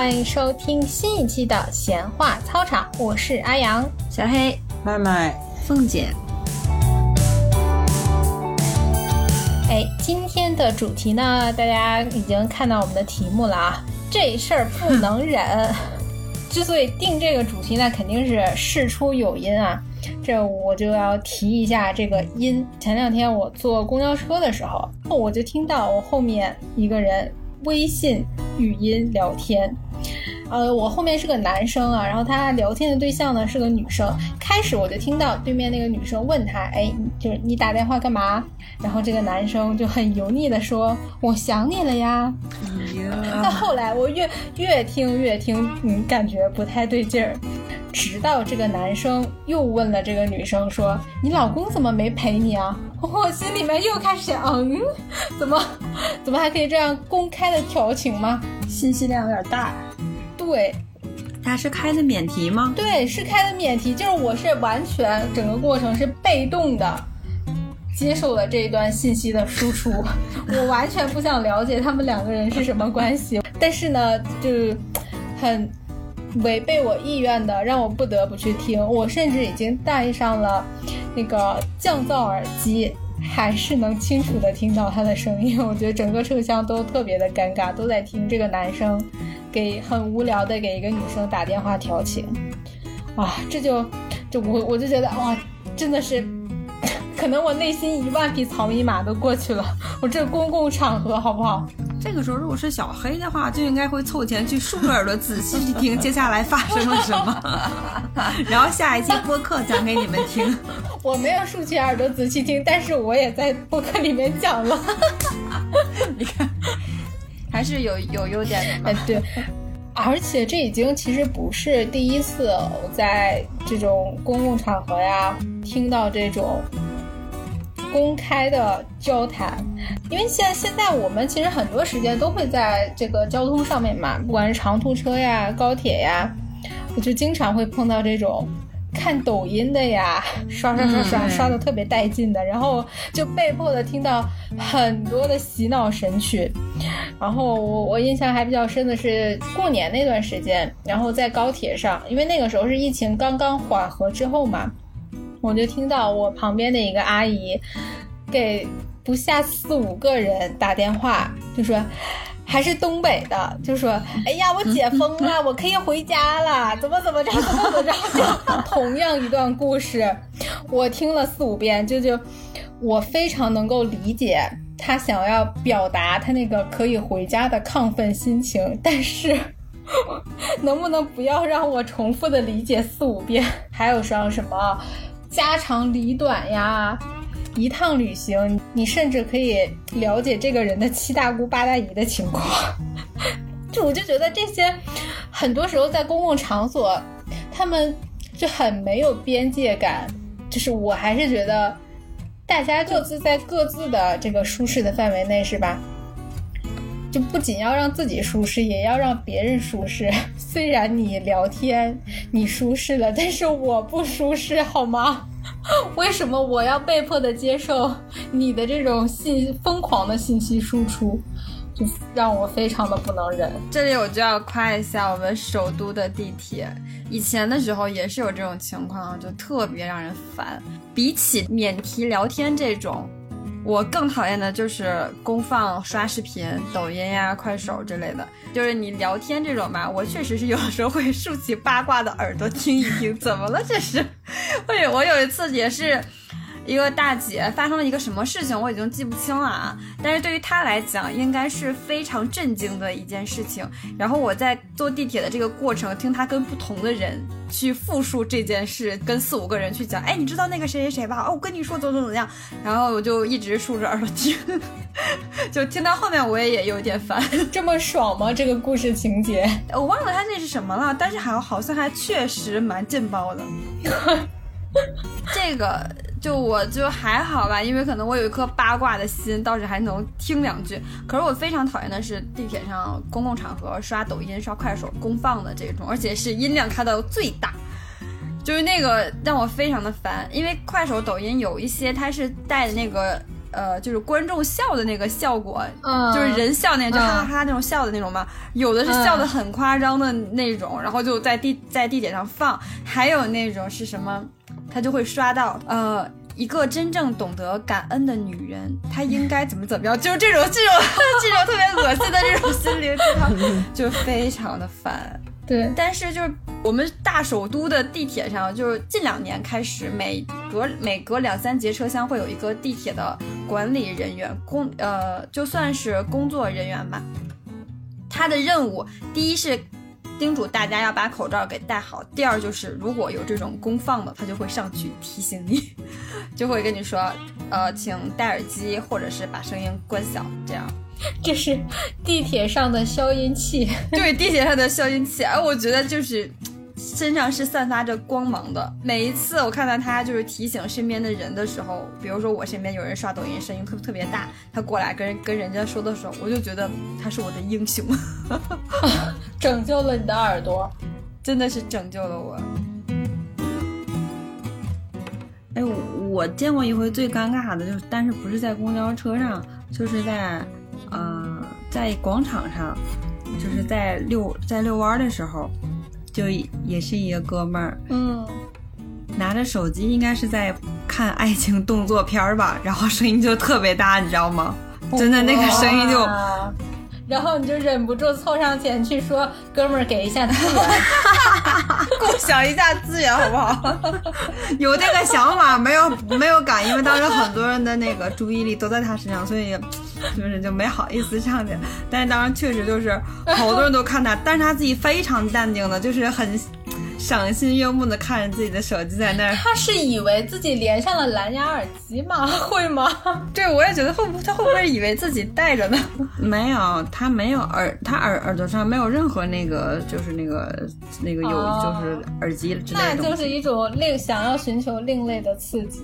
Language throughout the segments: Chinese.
欢迎收听新一期的闲话操场，我是阿阳，小黑，麦麦，凤姐。哎，今天的主题呢，大家已经看到我们的题目了啊，这事儿不能忍。之所以定这个主题呢，肯定是事出有因啊。这我就要提一下这个因。前两天我坐公交车的时候，我就听到我后面一个人微信语音聊天。呃，我后面是个男生啊，然后他聊天的对象呢是个女生。开始我就听到对面那个女生问他，哎，就是你打电话干嘛？然后这个男生就很油腻的说，我想你了呀。那后来我越越听越听，嗯，感觉不太对劲儿。直到这个男生又问了这个女生说，你老公怎么没陪你啊？我心里面又开始想，嗯，怎么怎么还可以这样公开的调情吗？信息量有点大。对，他是开的免提吗？对，是开的免提，就是我是完全整个过程是被动的接受了这一段信息的输出，我完全不想了解他们两个人是什么关系，但是呢，就是很违背我意愿的，让我不得不去听，我甚至已经戴上了那个降噪耳机。还是能清楚的听到他的声音，我觉得整个车厢都特别的尴尬，都在听这个男生给很无聊的给一个女生打电话调情，啊，这就就我我就觉得哇，真的是，可能我内心一万匹草泥马都过去了，我这公共场合好不好？这个时候如果是小黑的话，就应该会凑钱去竖着耳朵仔细去听接下来发生了什么，然后下一期播客讲给你们听。我没有竖起耳朵仔细听，但是我也在播客里面讲了。你看，还是有有优点的。哎，对，而且这已经其实不是第一次我在这种公共场合呀听到这种公开的交谈，因为现在现在我们其实很多时间都会在这个交通上面嘛，不管是长途车呀、高铁呀，我就经常会碰到这种。看抖音的呀，刷刷刷刷刷的特别带劲的，然后就被迫的听到很多的洗脑神曲。然后我我印象还比较深的是过年那段时间，然后在高铁上，因为那个时候是疫情刚刚缓和之后嘛，我就听到我旁边的一个阿姨给不下四五个人打电话，就说。还是东北的，就说：“哎呀，我解封了，我可以回家了，怎么怎么着，怎么怎么着。” 就同样一段故事，我听了四五遍，就就我非常能够理解他想要表达他那个可以回家的亢奋心情，但是能不能不要让我重复的理解四五遍？还有像什么家长里短呀？一趟旅行，你甚至可以了解这个人的七大姑八大姨的情况。就我就觉得这些，很多时候在公共场所，他们就很没有边界感。就是我还是觉得，大家各自在各自的这个舒适的范围内，是吧？就不仅要让自己舒适，也要让别人舒适。虽然你聊天你舒适了，但是我不舒适，好吗？为什么我要被迫的接受你的这种信疯狂的信息输出，就让我非常的不能忍。这里我就要夸一下我们首都的地铁，以前的时候也是有这种情况，就特别让人烦。比起免提聊天这种。我更讨厌的就是公放刷视频、抖音呀、快手之类的。就是你聊天这种吧，我确实是有时候会竖起八卦的耳朵听一听，怎么了这是？会我有一次也是。一个大姐发生了一个什么事情，我已经记不清了啊。但是对于她来讲，应该是非常震惊的一件事情。然后我在坐地铁的这个过程，听她跟不同的人去复述这件事，跟四五个人去讲。哎，你知道那个谁谁谁吧？哦，我跟你说怎么怎么样。然后我就一直竖着耳朵听，就听到后面我也也有点烦。这么爽吗？这个故事情节？我忘了他那是什么了，但是好好像还确实蛮劲爆的。这个。就我就还好吧，因为可能我有一颗八卦的心，倒是还能听两句。可是我非常讨厌的是地铁上公共场合刷抖音、刷快手公放的这种，而且是音量开到最大，就是那个让我非常的烦。因为快手、抖音有一些它是带的那个呃，就是观众笑的那个效果，嗯就是人笑那种，就嗯哈哈哈那种笑的那种嘛。有的是笑的很夸张的那种，然后就在地在地铁上放；还有那种是什么，他就会刷到呃。一个真正懂得感恩的女人，她应该怎么怎么样？就是这种 这种这种特别恶心的这种心灵鸡汤，就非常的烦。对，但是就是我们大首都的地铁上，就是近两年开始，每隔每隔两三节车厢会有一个地铁的管理人员，工呃就算是工作人员吧，他的任务第一是叮嘱大家要把口罩给戴好，第二就是如果有这种公放的，他就会上去提醒你，就会跟你说，呃，请戴耳机或者是把声音关小，这样。这是地铁上的消音器。对地铁上的消音器，哎，我觉得就是身上是散发着光芒的。每一次我看到他就是提醒身边的人的时候，比如说我身边有人刷抖音，声音特特别大，他过来跟跟人家说的时候，我就觉得他是我的英雄，拯救了你的耳朵。真的是拯救了我。哎，我我见过一回最尴尬的，就是但是不是在公交车上，就是在呃在广场上，就是在遛在遛弯儿的时候，就也是一个哥们儿嗯，拿着手机，应该是在看爱情动作片儿吧，然后声音就特别大，你知道吗？真的那个声音就哇然后你就忍不住凑上前去说：“哥们儿，给一下资源。共享一下资源好不好？有这个想法，没有没有敢，因为当时很多人的那个注意力都在他身上，所以就是就没好意思上去。但是当时确实就是好多人都看他，但是他自己非常淡定的，就是很赏心悦目的看着自己的手机在那儿”。他是以为自己连上了蓝牙耳机吗？会吗？对，我也觉得会不他会不会以为自己戴着呢？没有，他没有耳，他耳耳朵上没有任何那个，就是那个那个有、哦就是耳机之类那。就是一种另想要寻求另类的刺激。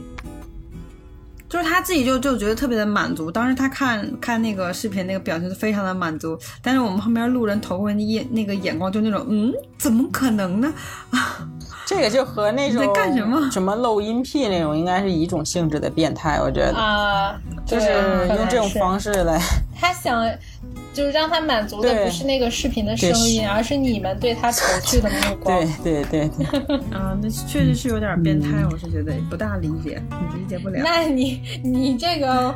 就是他自己就就觉得特别的满足，当时他看看那个视频那个表情就非常的满足，但是我们旁边路人投过来的眼那个眼光就那种，嗯，怎么可能呢？这个就和那种在干什么？什么漏音癖那种，应该是一种性质的变态，我觉得，啊，就是用这种方式来，他想，就是让他满足的不是那个视频的声音，而是你们对他投去的目光。对对对对，啊，那确实是有点变态，我是觉得不大理解，理解不了。那你你这个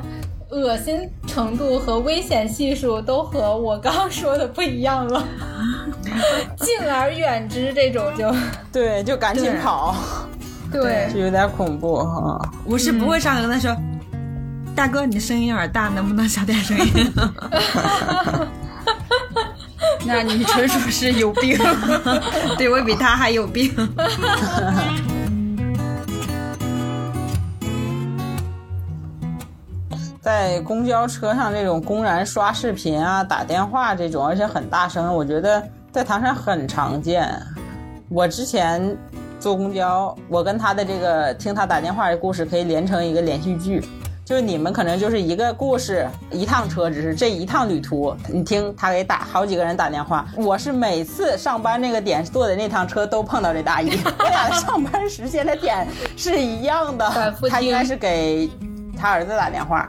恶心程度和危险系数都和我刚刚说的不一样了，敬而远之，这种就 对，就赶紧跑，对。就有点恐怖哈。我是不会上去跟他说，大哥，你声音有点大，能不能小点声音？那你纯属是有病。对我比他还有病。在公交车上这种公然刷视频啊、打电话这种，而且很大声，我觉得在唐山很常见。我之前坐公交，我跟他的这个听他打电话的故事可以连成一个连续剧。就是你们可能就是一个故事，一趟车，只是这一趟旅途，你听他给打好几个人打电话。我是每次上班那个点坐的那趟车都碰到这大姨，我俩的上班时间的点是一样的。他应该是给他儿子打电话，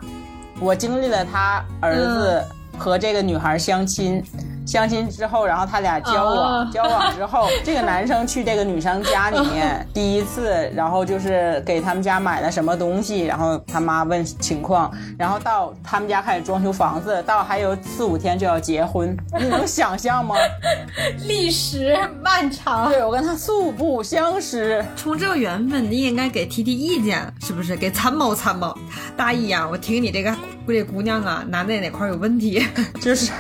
我经历了他儿子和这个女孩相亲，相亲之后，然后他俩交往，哦 交往之后，这个男生去这个女生家里面 第一次，然后就是给他们家买了什么东西，然后他妈问情况，然后到他们家开始装修房子，到还有四五天就要结婚，你能想象吗？历史漫长。对我跟他素不相识，冲这个缘分，你应该给提提意见，是不是？给参谋参谋。大姨呀、我听你这个这姑娘啊，男的哪块有问题？就是，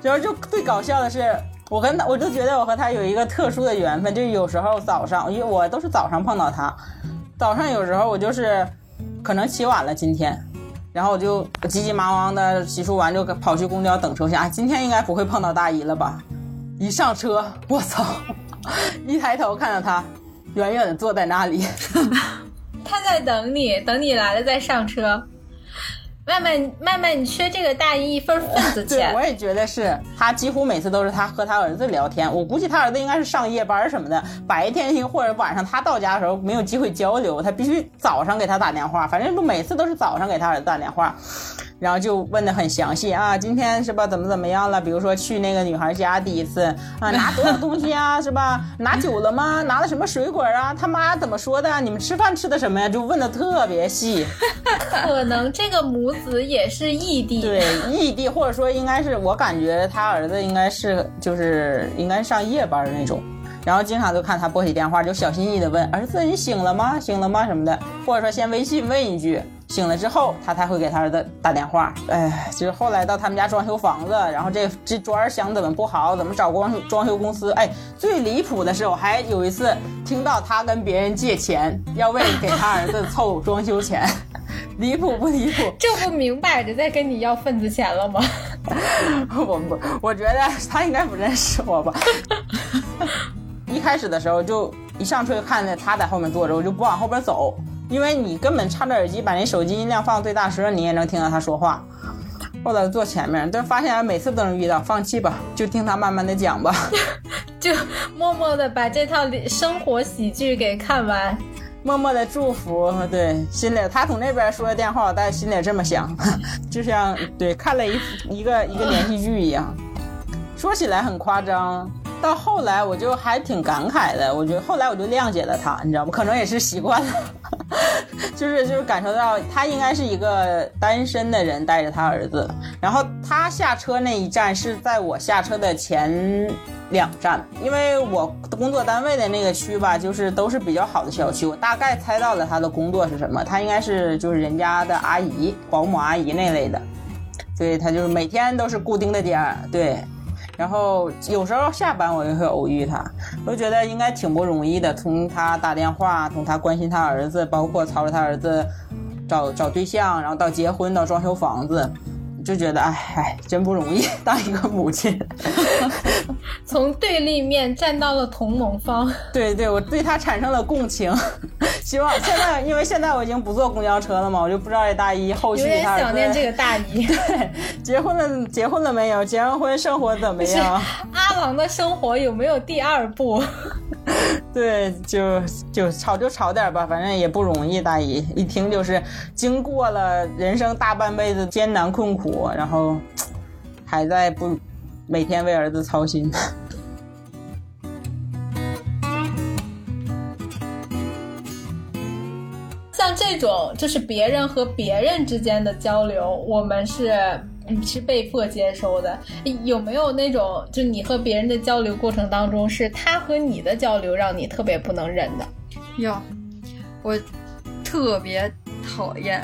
主要就最搞笑的是，我跟他，我就觉得我和他有一个特殊的缘分，就是有时候早上，因为我都是早上碰到他，早上有时候我就是可能起晚了今天，然后我就急急忙忙的洗漱完就跑去公交等车下，今天应该不会碰到大姨了吧？一上车，我操！一抬头看到他，远远的坐在那里，他在等你，等你来了再上车。曼曼曼曼，你缺这个大衣一份份子 对，我。也觉得是他几乎每次都是他和他儿子聊天。我估计他儿子应该是上夜班什么的，白天或者晚上他到家的时候没有机会交流，他必须早上给他打电话。反正不每次都是早上给他儿子打电话，然后就问的很详细啊，今天是吧怎么怎么样了？比如说去那个女孩家第一次啊，拿多少东西啊，是吧？拿酒了吗？拿了什么水果啊？他妈怎么说的？你们吃饭吃的什么呀？就问的特别细。可能这个母子也是异地。对，异地或者说应该是我感觉他儿子应该是就是应该上夜班那种，然后经常就看他拨起电话就小心翼翼的问儿子你醒了吗？醒了吗？什么的，或者说先微信问一句。醒了之后，他才会给他儿子打电话。哎，就是后来到他们家装修房子，然后这这砖想怎么不好，怎么找光装修公司。哎，最离谱的是，我还有一次听到他跟别人借钱，要为给他儿子凑装修钱，离谱不离谱？这不明摆着在跟你要份子钱了吗？我不，我觉得他应该不认识我吧。一开始的时候就一上车就看见他在后面坐着，我就不往后边走，因为你根本插着耳机，把那手机音量放最大声，你也能听到他说话。后来坐前面，但发现每次都能遇到，放弃吧，就听他慢慢的讲吧。就默默的把这套生活喜剧给看完。默默的祝福，对，心里他从那边说的电话，我在心里这么想，就像对看了一一个一个连续剧一样。说起来很夸张，到后来我就还挺感慨的。我觉得后来我就谅解了他，你知道吗？可能也是习惯了，就是就是感受到他应该是一个单身的人带着他儿子。然后他下车那一站是在我下车的前两站，因为我工作单位的那个区吧，就是都是比较好的小区。我大概猜到了他的工作是什么，他应该是就是人家的阿姨、保姆阿姨那类的。对他就是每天都是固定的点儿，对。然后有时候下班我也会偶遇他，我就觉得应该挺不容易的。从他打电话，从他关心他儿子，包括操着他儿子找找对象，然后到结婚到装修房子，就觉得哎哎，真不容易当一个母亲。从对立面站到了同盟方。对对，我对他产生了共情。希望现在，因为现在我已经不坐公交车了嘛，我就不知道这大姨后续有点想念这个大姨。对，结婚了，结婚了没有？结完婚生活怎么样？阿郎的生活有没有第二部？对，就就吵就吵点吧，反正也不容易。大姨一听就是经过了人生大半辈子艰难困苦，然后还在不每天为儿子操心。像这种就是别人和别人之间的交流，我们是嗯是被迫接收的。有没有那种就你和别人的交流过程当中，是他和你的交流让你特别不能忍的？有，我特别讨厌，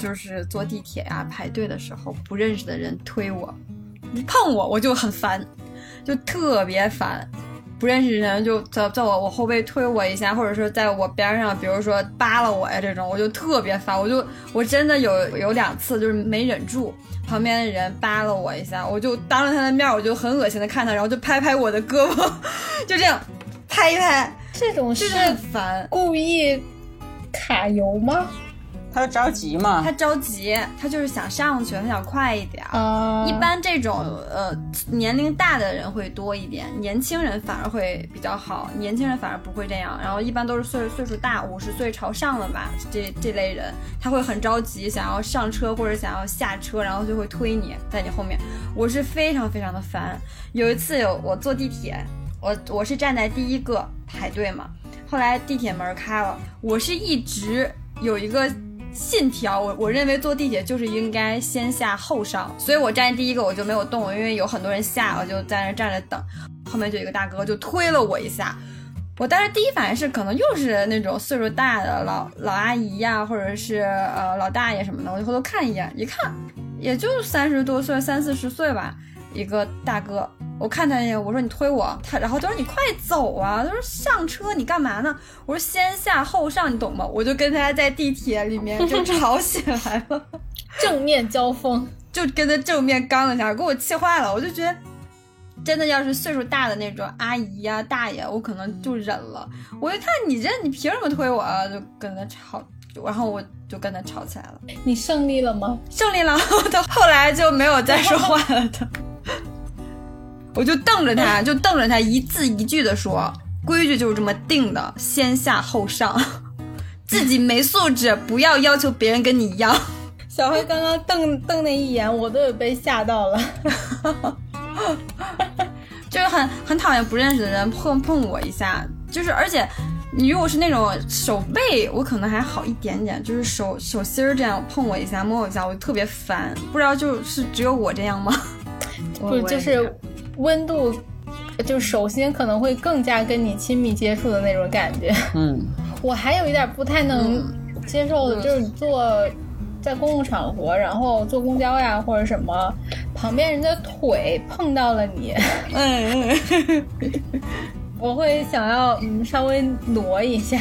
就是坐地铁呀、排队的时候，不认识的人推我，碰我，我就很烦，就特别烦。不认识的人就在在我我后背推我一下，或者说在我边上，比如说扒拉我呀这种，我就特别烦。我就我真的有有两次就是没忍住，旁边的人扒拉我一下，我就当着他的面，我就很恶心的看他，然后就拍拍我的胳膊，就这样拍一拍，这种是。故意卡油吗？他就着急嘛他，着急，他就是想上去，他想快一点儿。啊、一般这种呃年龄大的人会多一点，年轻人反而会比较好，年轻人反而不会这样。然后一般都是岁岁数大，五十岁朝上了吧，这这类人他会很着急，想要上车或者想要下车，然后就会推你在你后面。我是非常非常的烦。有一次有我坐地铁，我我是站在第一个排队嘛，后来地铁门开了，我是一直有一个信条，我我认为坐地铁就是应该先下后上，所以我站第一个我就没有动，因为有很多人下，我就在那站着等。后面就有一个大哥就推了我一下，我当时第一反应是可能又是那种岁数大的老老阿姨呀，或者是呃老大爷什么的，我就回头看一眼，一看也就三十多岁，三四十岁吧，一个大哥。我看他一眼，我说你推我，他然后他说你快走啊，他说上车你干嘛呢？我说先下后上，你懂吗？我就跟他在地铁里面就 吵起来了，正面交锋。就跟他正面刚了一下，给我气坏了。我就觉得，真的要是岁数大的那种阿姨呀、大爷，我可能就忍了。我一看你这，你凭什么推我啊？就跟他吵然后我就跟他吵起来了，你胜利了吗？胜利了，到后来就没有再说话了的。我就瞪着他，就瞪着他，一字一句的说：“规矩就是这么定的，先下后上，自己没素质，不要要求别人跟你一样。”小黑刚刚瞪瞪那一眼，我都有被吓到了。就是很很讨厌不认识的人碰碰我一下，就是而且你如果是那种手背，我可能还好一点点，就是手手心儿这样碰我一下摸我一下，我就特别烦。不知道就是只有我这样吗？不是，就是温度，就是手心可能会更加跟你亲密接触的那种感觉。嗯，我还有一点不太能接受的，就是坐在公共场合，然后坐公交呀或者什么，旁边人的腿碰到了你，嗯，我会想要嗯稍微挪一下。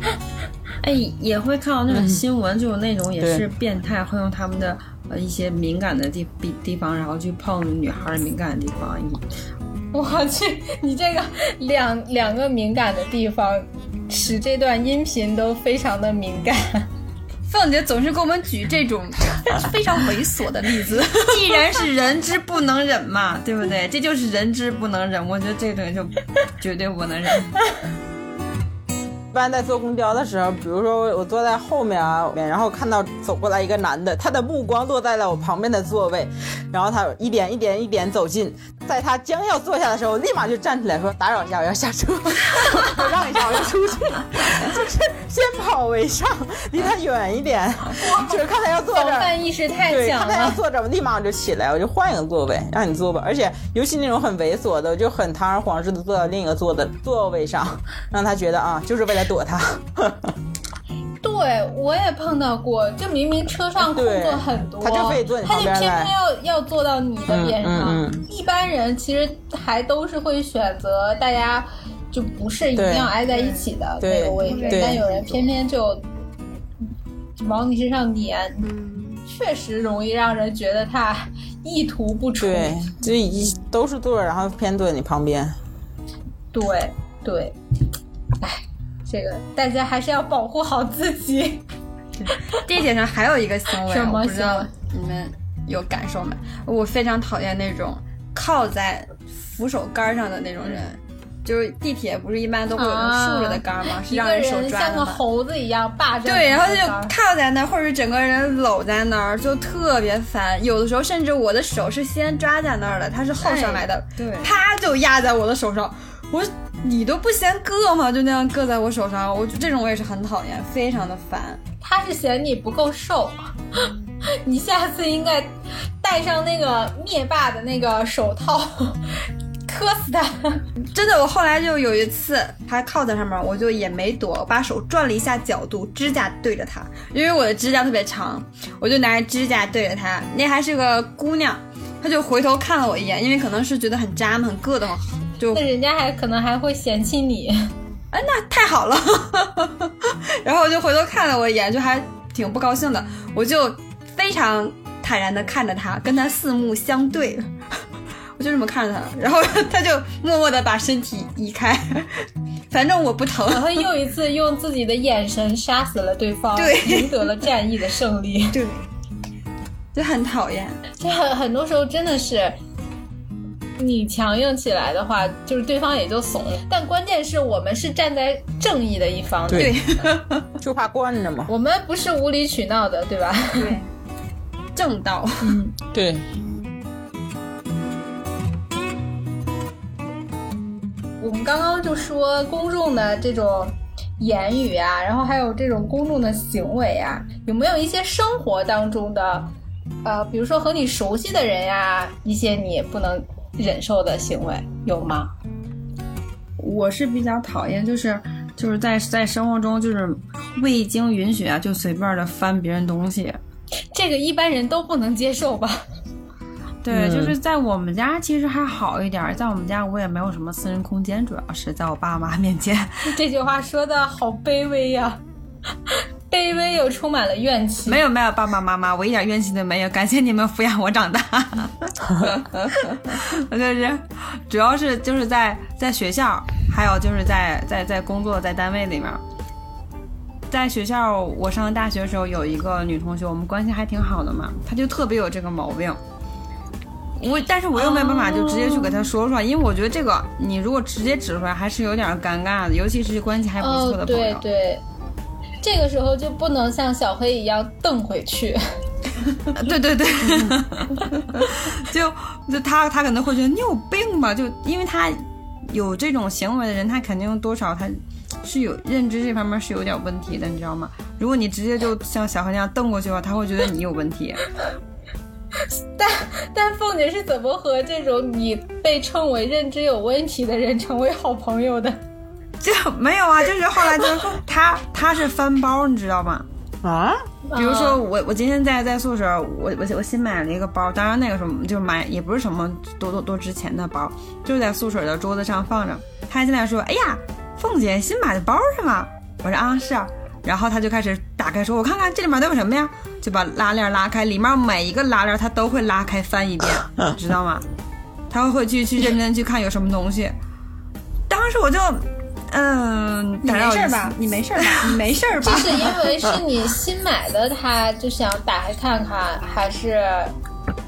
哎，也会看到那种新闻，就是那种也是变态，会用他们的呃一些敏感的地地地方，然后去碰女孩儿敏感的地方。我去，你这个两两个敏感的地方，使这段音频都非常的敏感。凤姐总是给我们举这种 非常猥琐的例子。既然是人之不能忍嘛，对不对？这就是人之不能忍，我觉得这种就绝对不能忍。一般在坐公交的时候，比如说我坐在后面啊，然后看到走过来一个男的，他的目光落在了我旁边的座位，然后他一点一点一点走近，在他将要坐下的时候，立马就站起来说打扰一下，我要下车，我 让一下，我要出去，就是先跑为上，离他远一点，就是看他要坐这儿。防范意识太强了看他要。坐这儿，我立马我就起来，我就换一个座位，让你坐吧。而且尤其那种很猥琐的，我就很堂而皇之的坐到另一个座的座位上，让他觉得啊，就是为了躲他。对，我也碰到过，就明明车上空座很多，他就非坐你他就偏偏要要坐到你的边上。嗯嗯一般人其实还都是会选择大家就不是一定要挨在一起的对那个位置，但有人偏偏就往你身上粘，确实容易让人觉得他意图不纯。对，就一都是座，然后偏坐你旁边。对对，哎，这个大家还是要保护好自己。地铁上还有一个行为，什么我不知道你们有感受没？我非常讨厌那种靠在扶手杆上的那种人。就是地铁不是一般都会有那种竖着的杆吗？是让手人像个抓的吗？猴子一样霸着对，然后他就靠在那儿，或者是整个人搂在那儿，就特别烦。有的时候甚至我的手是先抓在那儿的，他是后上来的，对啪就压在我的手上。我说你都不嫌硌吗？就那样硌在我手上，我这种我也是很讨厌，非常的烦。他是嫌你不够瘦，你下次应该戴上那个灭霸的那个手套，磕死他。真的，我后来就有一次，他靠在上面，我就也没躲，我把手转了一下角度，指甲对着他，因为我的指甲特别长，我就拿着指甲对着他。那还是个姑娘，她就回头看了我一眼，因为可能是觉得很扎嘛，很硌得慌，就那人家还可能还会嫌弃你。哎，那太好了。然后我就回头看了我一眼，就还挺不高兴的。我就非常坦然的看着他，跟他四目相对，我就这么看着他，然后他就默默的把身体移开，反正我不疼。然后又一次用自己的眼神杀死了对方，对赢得了战役的胜利。对，就很讨厌。就很很多时候真的是，你强硬起来的话，就是对方也就怂了。但关键是我们是站在正义的一方的，对 就怕惯着嘛。我们不是无理取闹的，对吧？对，正道。对，我们刚刚就说公众的这种言语啊，然后还有这种公众的行为啊，有没有一些生活当中的，呃，比如说和你熟悉的人呀、一些你不能忍受的行为有吗？我是比较讨厌，就是就是在在生活中就是未经允许啊，就随便的翻别人东西。这个一般人都不能接受吧？对，嗯就是在我们家其实还好一点，在我们家我也没有什么私人空间，主要是在我爸妈面前。这句话说的好卑微呀、卑微又充满了怨气。没有没有，爸爸妈妈，我一点怨气都没有，感谢你们抚养我长大。我 就是，主要是就是在在学校，还有就是在在在工作在单位里面，在学校，我上大学的时候有一个女同学，我们关系还挺好的嘛，她就特别有这个毛病。我，但是我又没办法就直接去给她说出来，因为我觉得这个你如果直接指出来，还是有点尴尬的，尤其是关系还不错哦，的朋友。对对，这个时候就不能像小黑一样瞪回去。对 对对，就就他他可能会觉得你有病吧，就因为他有这种行为的人，他肯定多少他是有认知这方面是有点问题的，你知道吗？如果你直接就像小黑那样瞪过去的话，他会觉得你有问题。但但凤姐是怎么和这种你被称为认知有问题的人成为好朋友的？就 没有啊，就是后来就是他他是翻包，你知道吗？啊，比如说我我今天在在宿舍，我我我新买了一个包，当然那个什么就买也不是什么多多多值钱的包，就是在宿舍的桌子上放着。他进来说：“哎呀，凤姐新买的包是吗？”我说：“啊，是啊。”然后他就开始打开说：“我看看这里面都有什么呀？”就把拉链拉开，里面每一个拉链他都会拉开翻一遍，知道吗？他会去去认真去看有什么东西。当时我就，嗯，你没事儿吧？你没事儿吧？你没事儿吧这？是因为是你新买的，他就想打开看看，还是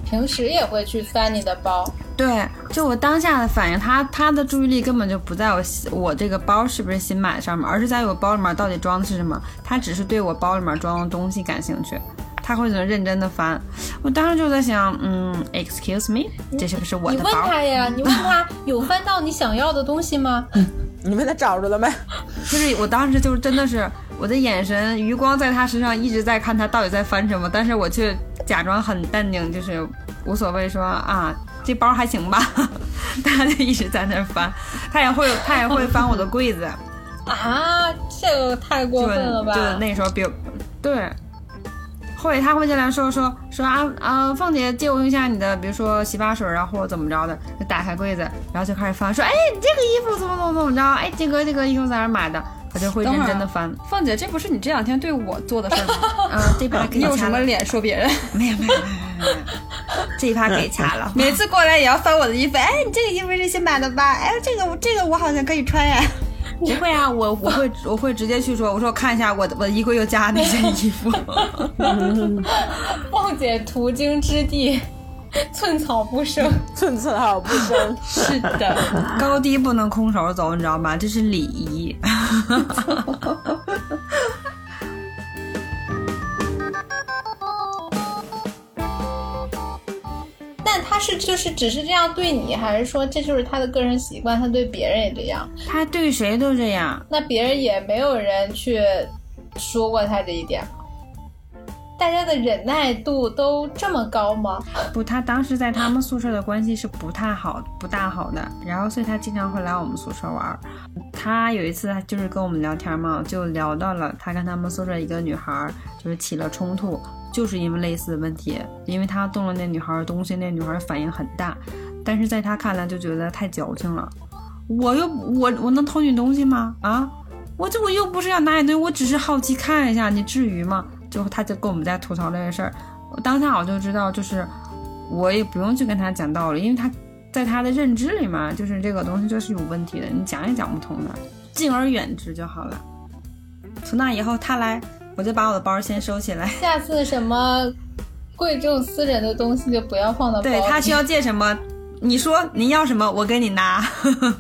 平时也会去翻你的包？对，就我当下的反应，他他的注意力根本就不在我我这个包是不是新买的上面，而是在我包里面到底装的是什么。他只是对我包里面装的东西感兴趣，他会很认真的翻。我当时就在想，嗯，excuse me，这是不是我你问？他呀，你问他有翻到你想要的东西吗？你问他找着了没？就是我当时就是真的是我的眼神余光在他身上一直在看他到底在翻什么，但是我却假装很淡定，就是无所谓说啊这包还行吧，他就一直在那翻，他也会他也会翻我的柜子。啊，这个太过分了吧？就那时候比对，后来他会进来说说说啊啊，凤姐借我用一下你的，比如说洗发水啊，或者怎么着的，就打开柜子，然后就开始翻，说哎，你这个衣服怎么怎么怎么着？哎，这个这个衣服在哪买的？他就会认真的翻。凤姐，这不是你这两天对我做的事儿吗？啊，这趴可以 你有什么脸说别人？没有没有没有没有没有，这一趴给掐了。每次过来也要翻我的衣服，哎，你这个衣服是新买的吧？哎，这个我这个我好像可以穿呀。不会啊，我我会我会直接去说，我说我看一下我的我的衣柜又加哪件衣服。望姐途经之地，寸草不生。寸寸草不生。是的，高低不能空手走，你知道吗？这是礼仪。他是就是只是这样对你，还是说这就是他的个人习惯，他对别人也这样？他对谁都这样。那别人也没有人去说过他这一点吗？大家的忍耐度都这么高吗？不，他当时在他们宿舍的关系是不太好、不大好的，然后所以他经常会来我们宿舍玩儿。他有一次就是跟我们聊天嘛，就聊到了他跟他们宿舍一个女孩儿就是起了冲突，就是因为类似的问题，因为他动了那女孩的东西，那女孩反应很大，但是在他看来就觉得太矫情了。我又我我能偷你东西吗？啊，我这我又不是要拿你东西，我只是好奇看一下，你至于吗？就他就跟我们在吐槽这个事儿，我当下我就知道，就是我也不用去跟他讲道理，因为他在他的认知里面，就是这个东西就是有问题的，你讲也讲不通的，敬而远之就好了。从那以后他来，我就把我的包先收起来。下次什么贵重私人的东西就不要放到包。对他需要借什么，你说您要什么，我给你拿。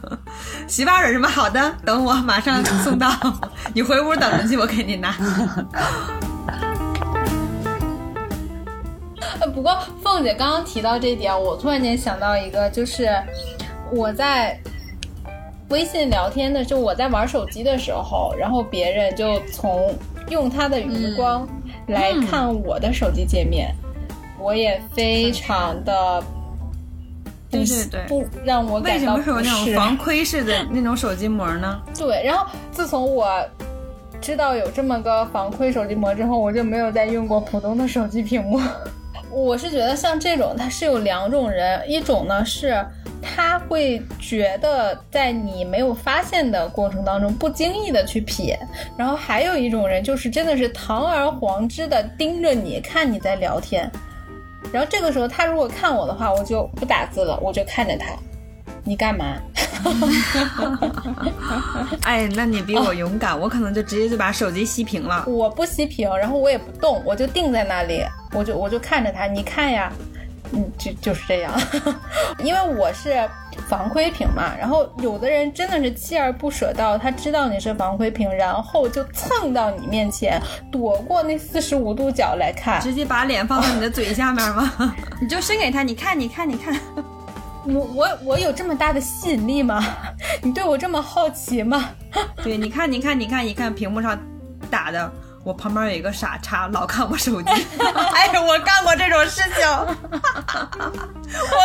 洗发水什么好的，等我马上送到，你回屋等着去，我给你拿。呃，不过凤姐刚刚提到这一点，我突然间想到一个，就是我在微信聊天的，就我在玩手机的时候，然后别人就从用他的余光来看我的手机界面，我也非常的不对对对不让我为什感到不么会有那种。防窥式的那种手机膜呢？对，然后自从我知道有这么个防窥手机膜之后，我就没有再用过普通的手机屏幕。我是觉得像这种，它是有两种人，一种呢是他会觉得在你没有发现的过程当中不经意的去瞥，然后还有一种人就是真的是堂而皇之的盯着你看你在聊天，然后这个时候他如果看我的话，我就不打字了，我就看着他，你干嘛？哎，那你比我勇敢，我可能就直接就把手机熄屏了。我不熄屏，然后我也不动，我就定在那里，我就我就看着他，你看呀，嗯，就就是这样，因为我是防窥屏嘛，然后有的人真的是锲而不舍到他知道你是防窥屏，然后就蹭到你面前，躲过那四十五度角来看，直接把脸放到你的嘴下面吗？你就伸给他，你看，你看，你看。我我我有这么大的吸引力吗？你对我这么好奇吗？对，你看，你看，你看，你看屏幕上打的，我旁边有一个傻叉，老看我手机。哎，我干过这种事情，我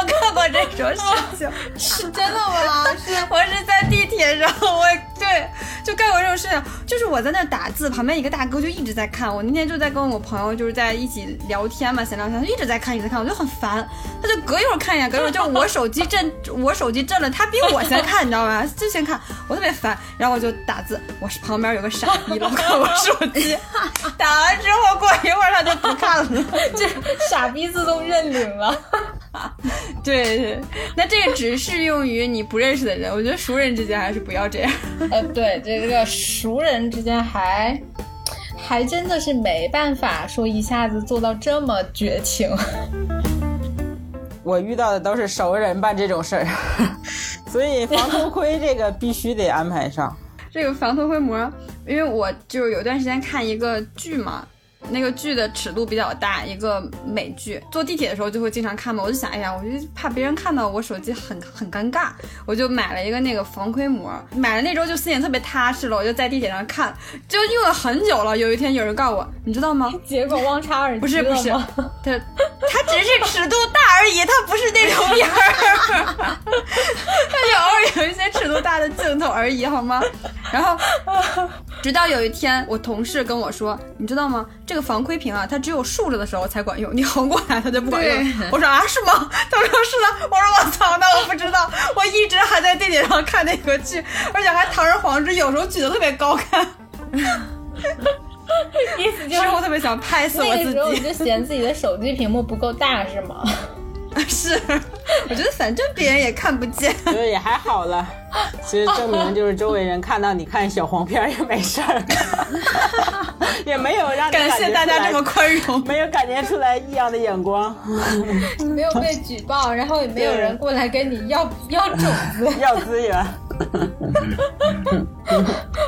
干过这种事情，是真的吗？是，我是在地铁上，我对，就干过这种事情，就是我在那打字，旁边一个大哥就一直在看我。那天就在跟我朋友就是在一起聊天嘛，闲聊天，他一直在看，一直在看，我就很烦，他就隔一会儿看一眼，隔一会儿就我手机震，我手机震了，他比我先看，你知道吗？就先看，我特别烦，然后我就打字，我是旁边有个傻逼老看我手机，打完之后过一会儿他就不看了，这傻逼自动认领了。对对，那这个只适用于你不认识的人，我觉得熟人之间还是不要这样。呃，对，这个熟人之间还还真的是没办法说一下子做到这么绝情。我遇到的都是熟人办这种事儿，所以防头盔这个必须得安排上。这个防头盔膜，因为我就是有段时间看一个剧嘛。那个剧的尺度比较大，一个美剧。坐地铁的时候就会经常看嘛，我就想，哎呀，我就怕别人看到我手机很很尴尬，我就买了一个那个防窥膜。买了那周就心里特别踏实了，我就在地铁上看，就用了 很久了。有一天有人告诉我，你知道吗？结果忘插耳机不是不是，它它只是尺度大而已，它不是那种边儿，它就偶尔有一些尺度大的镜头而已，好吗？然后直到有一天，我同事跟我说，你知道吗？这个防窥屏啊，它只有竖着的时候才管用，你横过来它就不管用。我说啊，是吗？他说是的。我说我操，那我不知道，我一直还在地铁上看那个剧，而且还堂而皇之，有时候举得特别高看。意思就是我特别想拍死我自己。那个时候你就嫌自己的手机屏幕不够大是吗？是，我觉得反正别人也看不见，觉得也还好了。其实证明就是周围人看到你看小黄片也没事儿，也没有让感谢大家这么宽容，没有感觉出来异样的眼光，没有被举报，然后也没有人过来跟你要要种子、要资源。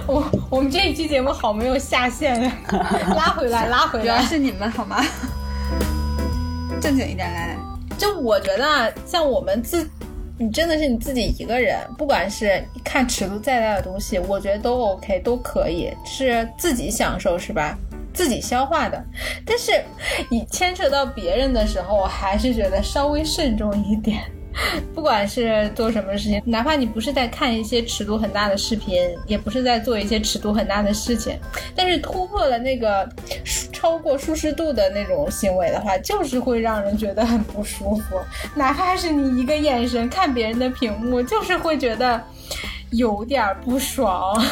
我我们这一期节目好没有下限呀，拉回来，拉回来，主要是你们好吗？正经一点，来来。就我觉得，像我们自，你真的是你自己一个人，不管是看尺度再大的东西，我觉得都 OK，都可以，是自己享受是吧？自己消化的。但是你牵扯到别人的时候，我还是觉得稍微慎重一点。不管是做什么事情，哪怕你不是在看一些尺度很大的视频，也不是在做一些尺度很大的事情，但是突破了那个超过舒适度的那种行为的话，就是会让人觉得很不舒服。哪怕是你一个眼神看别人的屏幕，就是会觉得有点不爽。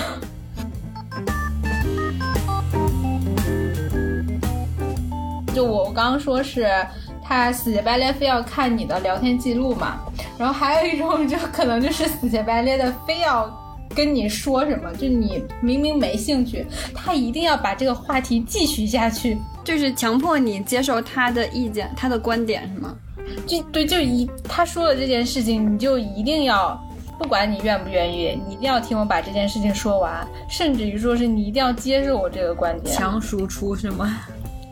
就我我刚刚说是。他死乞白赖非要看你的聊天记录嘛，然后还有一种就可能就是 死乞白赖的非要跟你说什么，就你明明没兴趣，他一定要把这个话题继续下去，就是强迫你接受他的意见、他的观点，是吗？就对，就一他说了这件事情，你就一定要，不管你愿不愿意，你一定要听我把这件事情说完，甚至于说是你一定要接受我这个观点。强输出是吗？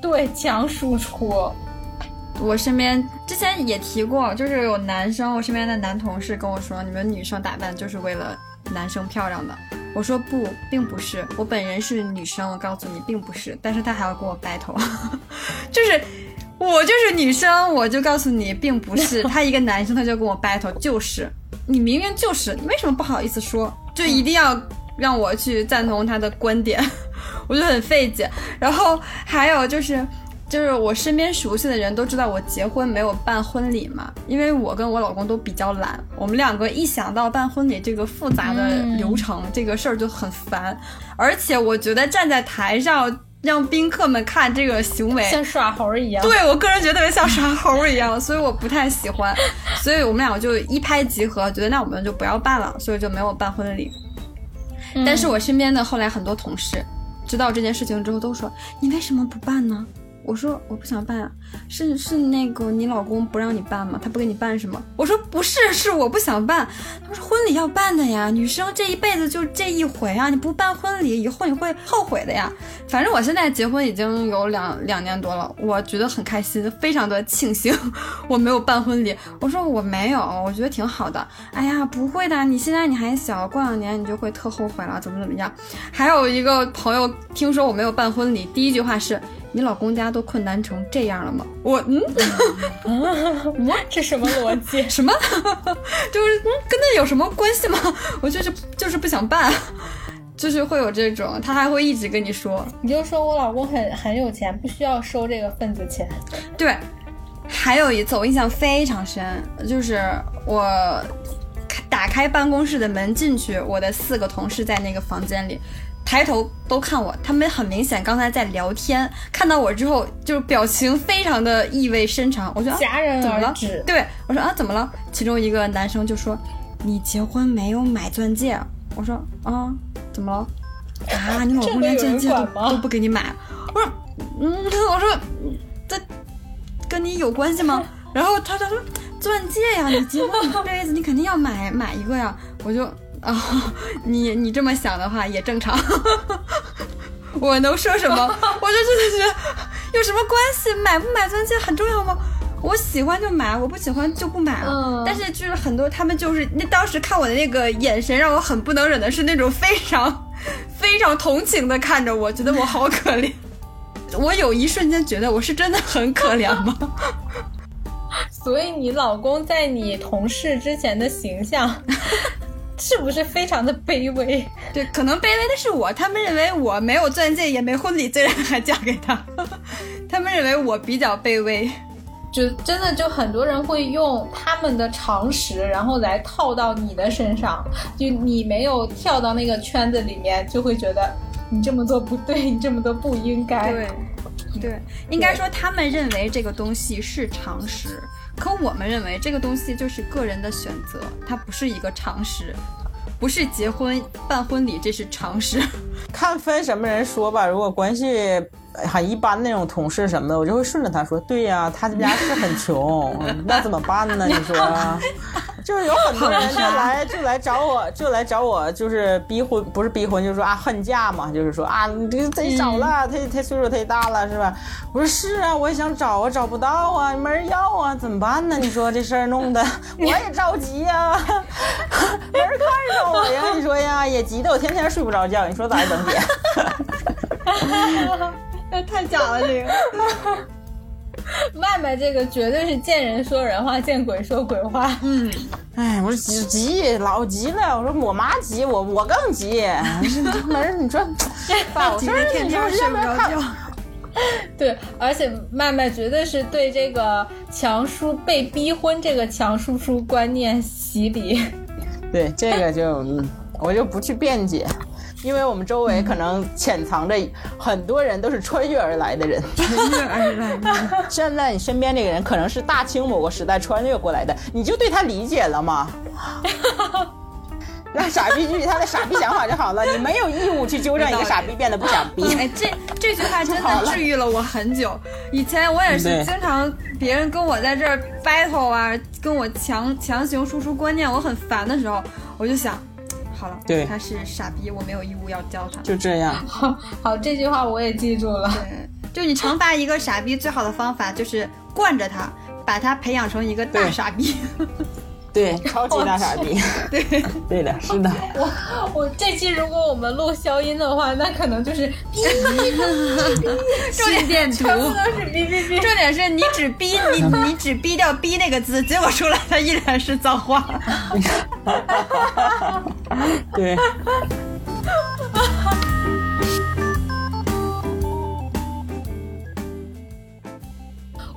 对，强输出。我身边之前也提过，就是有男生，我身边的男同事跟我说，你们女生打扮就是为了男生漂亮的。我说不，并不是，我本人是女生，我告诉你，并不是。但是他还要跟我 battle，就是我就是女生，我就告诉你，并不是。他一个男生，他就跟我 battle，就是你明明就是，你为什么不好意思说？就一定要让我去赞同他的观点，我就很费解。然后还有就是。就是我身边熟悉的人都知道我结婚没有办婚礼嘛，因为我跟我老公都比较懒，我们两个一想到办婚礼这个复杂的流程，这个事儿就很烦。而且我觉得站在台上让宾客们看这个行为，像耍猴一样。对我个人觉得特别像耍猴一样，所以我不太喜欢。所以我们两个就一拍即合，觉得那我们就不要办了，所以就没有办婚礼。嗯但是我身边的后来很多同事知道这件事情之后都说：“你为什么不办呢？”我说：“我不想办，是是那个你老公不让你办吗？他不给你办是吗？”我说：“不是，是我不想办。”他说：“婚礼要办的呀，女生这一辈子就这一回啊，你不办婚礼以后你会后悔的呀。”反正我现在结婚已经有两两年多了，我觉得很开心，非常的庆幸我没有办婚礼。我说我没有，我觉得挺好的。哎呀，不会的，你现在你还小，过两年你就会特后悔了，怎么怎么样。还有一个朋友听说我没有办婚礼，第一句话是。你老公家都困难成这样了吗？我 嗯，这什么逻辑？什么？就是嗯，跟那有什么关系吗？我就是就是不想办，就是会有这种，他还会一直跟你说，你就说我老公很很有钱，不需要收这个份子钱。对。还有一次我印象非常深，就是我打开办公室的门进去，我的四个同事在那个房间里。抬头都看我，他们很明显刚才在聊天，看到我之后就是表情非常的意味深长。我说、啊、戛然怎么了而止？对我说啊怎么了？其中一个男生就说：“你结婚没有买钻戒？”我说啊怎么了？啊你老公连钻戒都不给你买？我说嗯我说这跟你有关系吗？然后他他说钻戒呀，你结婚你这辈子你肯定要买买一个呀。我就 啊、你你这么想的话也正常。我能说什么？我就真的觉得有什么关系？买不买钻戒很重要吗？我喜欢就买，我不喜欢就不买了。嗯但是就是很多他们就是那当时看我的那个眼神让我很不能忍的是那种非常非常同情的看着我，觉得我好可怜。我有一瞬间觉得我是真的很可怜吗？所以你老公在你同事之前的形象，是不是非常的卑微？对，可能卑微的是我，他们认为我没有钻戒也没婚礼，竟然还嫁给他，他们认为我比较卑微。就真的就很多人会用他们的常识，然后来套到你的身上。就你没有跳到那个圈子里面，就会觉得你这么做不对，你这么做不应该。对，对，应该说他们认为这个东西是常识，可我们认为这个东西就是个人的选择，它不是一个常识，不是结婚办婚礼，这是常识。看分什么人说吧，如果关系很一般那种同事什么的，我就会顺着他说，对呀、他们家是很穷，那怎么办呢？你说，就是有很多人就来就来找我，就来找我，就是逼婚，不是逼婚，就是说啊恨嫁嘛，就是说啊你这个忒少了，忒忒岁数太大了，是吧？我说是啊，我也想找啊，找不到啊，没人要啊，怎么办呢？你说这事儿弄的 我也着急呀、没人看上我呀，你说呀，也急得我天天睡不着觉，你说咋整姐？那 太假了，这个。麦麦这个绝对是见人说人话，见鬼说鬼话。嗯，哎，我说急急，老急了。我说我妈急，我我更急。没事，你说 把我事儿，你说天天睡要不要看？不着觉。对，而且麦麦绝对是对这个强叔被逼婚这个强叔叔观念洗礼。对，这个就嗯我就不去辩解，因为我们周围可能潜藏着很多人都是穿越而来的人。穿越而来。站在你身边这个人可能是大清某个时代穿越过来的，你就对他理解了吗？让傻逼继续他的傻逼想法就好了，你没有义务去纠正一个傻逼变得不傻逼。哎，这这句话真的治愈了我很久。以前我也是经常别人跟我在这儿 battle 啊，跟我强强行输出观念，我很烦的时候，我就想，好了，对他是傻逼，我没有义务要教他。就这样，好，好，这句话我也记住了。对，就你惩罚一个傻逼最好的方法就是惯着他，把他培养成一个大傻逼。对，超级大傻逼。对，对的，是的。我我这期如果我们录消音的话，那可能就是哔心电图。全部都是哔哔哔。重点是你只逼你你只逼掉“逼”那个字，结果出来它依然是脏话。对，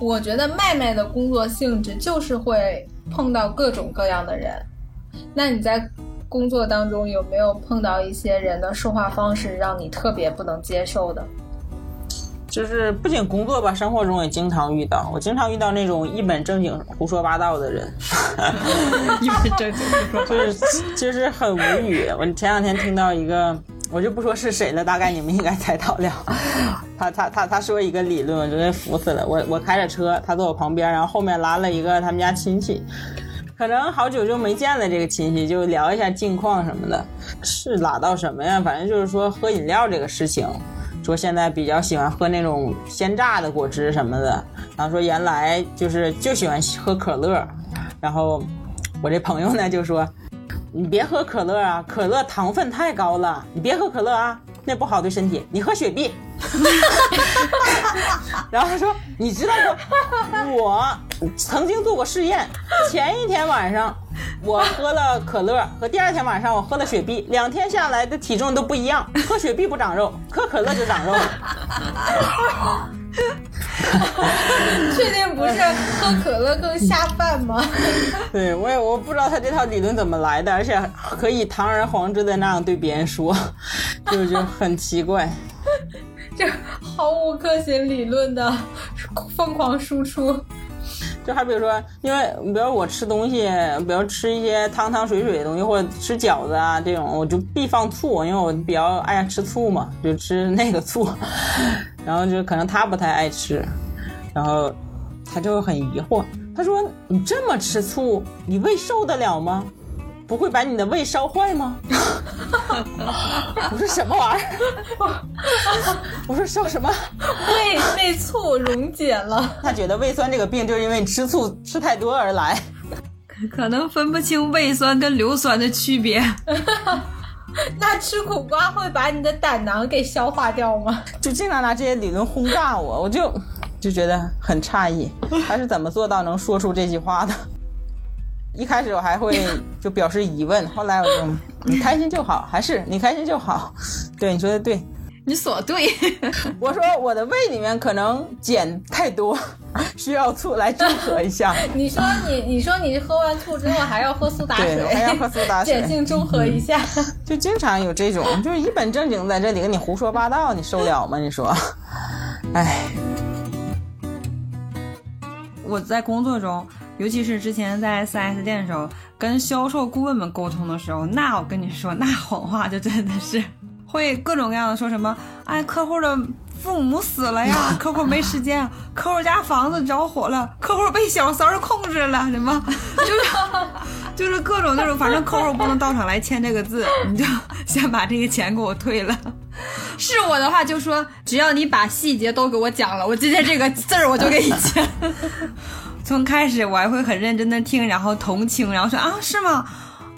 我觉得麦麦的工作性质就是会碰到各种各样的人。那你在工作当中有没有碰到一些人的说话方式让你特别不能接受的？就是不仅工作吧，生活中也经常遇到。我经常遇到那种一本正经胡说八道的人，一本正经胡说八道，就是就是很无语。我前两天听到一个，我就不说是谁了，大概你们应该猜到了。他他他他说一个理论，我真的服死了。我我开着车，他坐我旁边，然后后面拉了一个他们家亲戚。可能好久就没见了，这个亲戚就聊一下近况什么的，是拉到什么呀？反正就是说喝饮料这个事情，说现在比较喜欢喝那种鲜榨的果汁什么的，然后说原来就是就喜欢喝可乐，然后我这朋友呢就说，你别喝可乐啊，可乐糖分太高了，你别喝可乐啊，那不好对身体，你喝雪碧。然后他说：“你知道不？我曾经做过试验，前一天晚上我喝了可乐，和第二天晚上我喝了雪碧，两天下来的体重都不一样。喝雪碧不长肉，喝可乐就长肉。确定不是喝可乐更下饭吗？对我也我不知道他这套理论怎么来的，而且可以堂而皇之的那样对别人说，就就很奇怪。”这毫无科学理论的疯狂输出，就还比如说，因为比如我吃东西，比如吃一些汤汤水水的东西，或者吃饺子啊这种，我就必放醋，因为我比较爱吃醋嘛，就吃那个醋。然后就可能他不太爱吃，然后他就很疑惑，他说：“你这么吃醋，你胃受得了吗？”不会把你的胃烧坏吗？我说什么玩意儿？我说烧什么？胃被醋溶解了。他觉得胃酸这个病就是因为你吃醋吃太多而来，可能分不清胃酸跟硫酸的区别。那吃苦瓜会把你的胆囊给消化掉吗？就经常拿这些理论轰炸我，我就就觉得很诧异，他是怎么做到能说出这句话的？一开始我还会就表示疑问，后来我就你开心就好，还是你开心就好。对，你说的对，你所对。我说我的胃里面可能碱太多，需要醋来中和一下。你说你你说你喝完醋之后还要喝苏打水，还要喝苏打水，碱性中和一下。就经常有这种，就是一本正经在这里跟你胡说八道，你受了吗？你说，哎，我在工作中。尤其是之前在 4S 店的时候，跟销售顾问们沟通的时候，那我跟你说，那谎话就真的是会各种各样的说什么，哎，客户的父母死了呀，客户没时间，客户家房子着火了，客户被小三儿控制了，什么，就是就是各种那种，反正客户不能到场来签这个字，你就先把这个钱给我退了。是我的话就说，只要你把细节都给我讲了，我今天这个字儿我就给你签。从开始我还会很认真的听，然后同情，然后说啊是吗？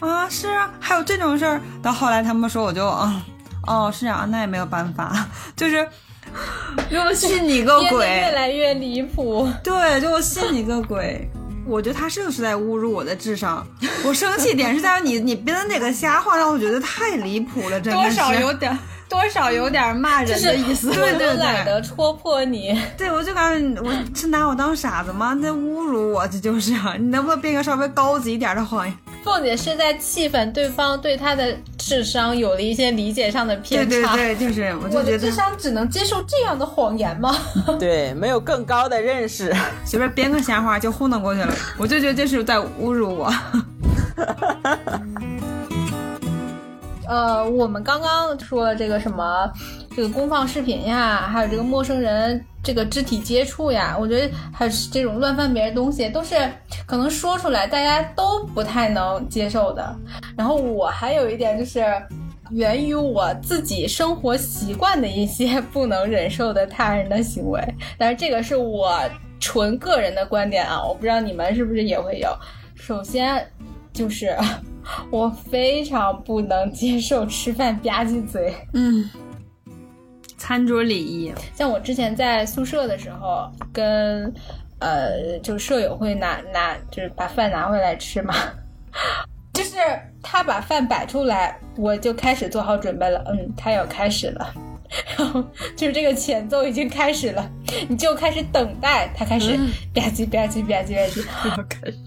啊是啊，还有这种事儿。到后来他们说我就啊哦是啊，那也没有办法，就是 就信你个鬼，越来越离谱。对，就我信你个鬼。我觉得他就是在侮辱我的智商。我生气点是在于你你编的那个瞎话让我觉得太离谱了，真的多少有点。多少有点骂人的意思，对对对，懒得戳破你。对，我就感觉我是拿我当傻子吗？在侮辱我，这就是。你能不能编个稍微高级一点的谎言？凤姐是在气愤对方对她的智商有了一些理解上的偏差。对对对，就是。我觉得智商只能接受这样的谎言吗？对，没有更高的认识，随便编个瞎话就糊弄过去了。我就觉得这是在侮辱我。呃，我们刚刚说了这个什么，这个公放视频呀，还有这个陌生人这个肢体接触呀，我觉得还是这种乱翻别人东西，都是可能说出来大家都不太能接受的。然后我还有一点就是，源于我自己生活习惯的一些 不能忍受的他人的行为，但是这个是我纯个人的观点啊，我不知道你们是不是也会有。首先就是。我非常不能接受吃饭吧唧嘴。嗯，餐桌礼仪，像我之前在宿舍的时候，跟呃，就舍友会拿拿，就是把饭拿回来吃嘛。就是他把饭摆出来，我就开始做好准备了。嗯，他要开始了，然 后就是这个前奏已经开始了，你就开始等待他开始吧唧吧唧吧唧吧唧。要开始。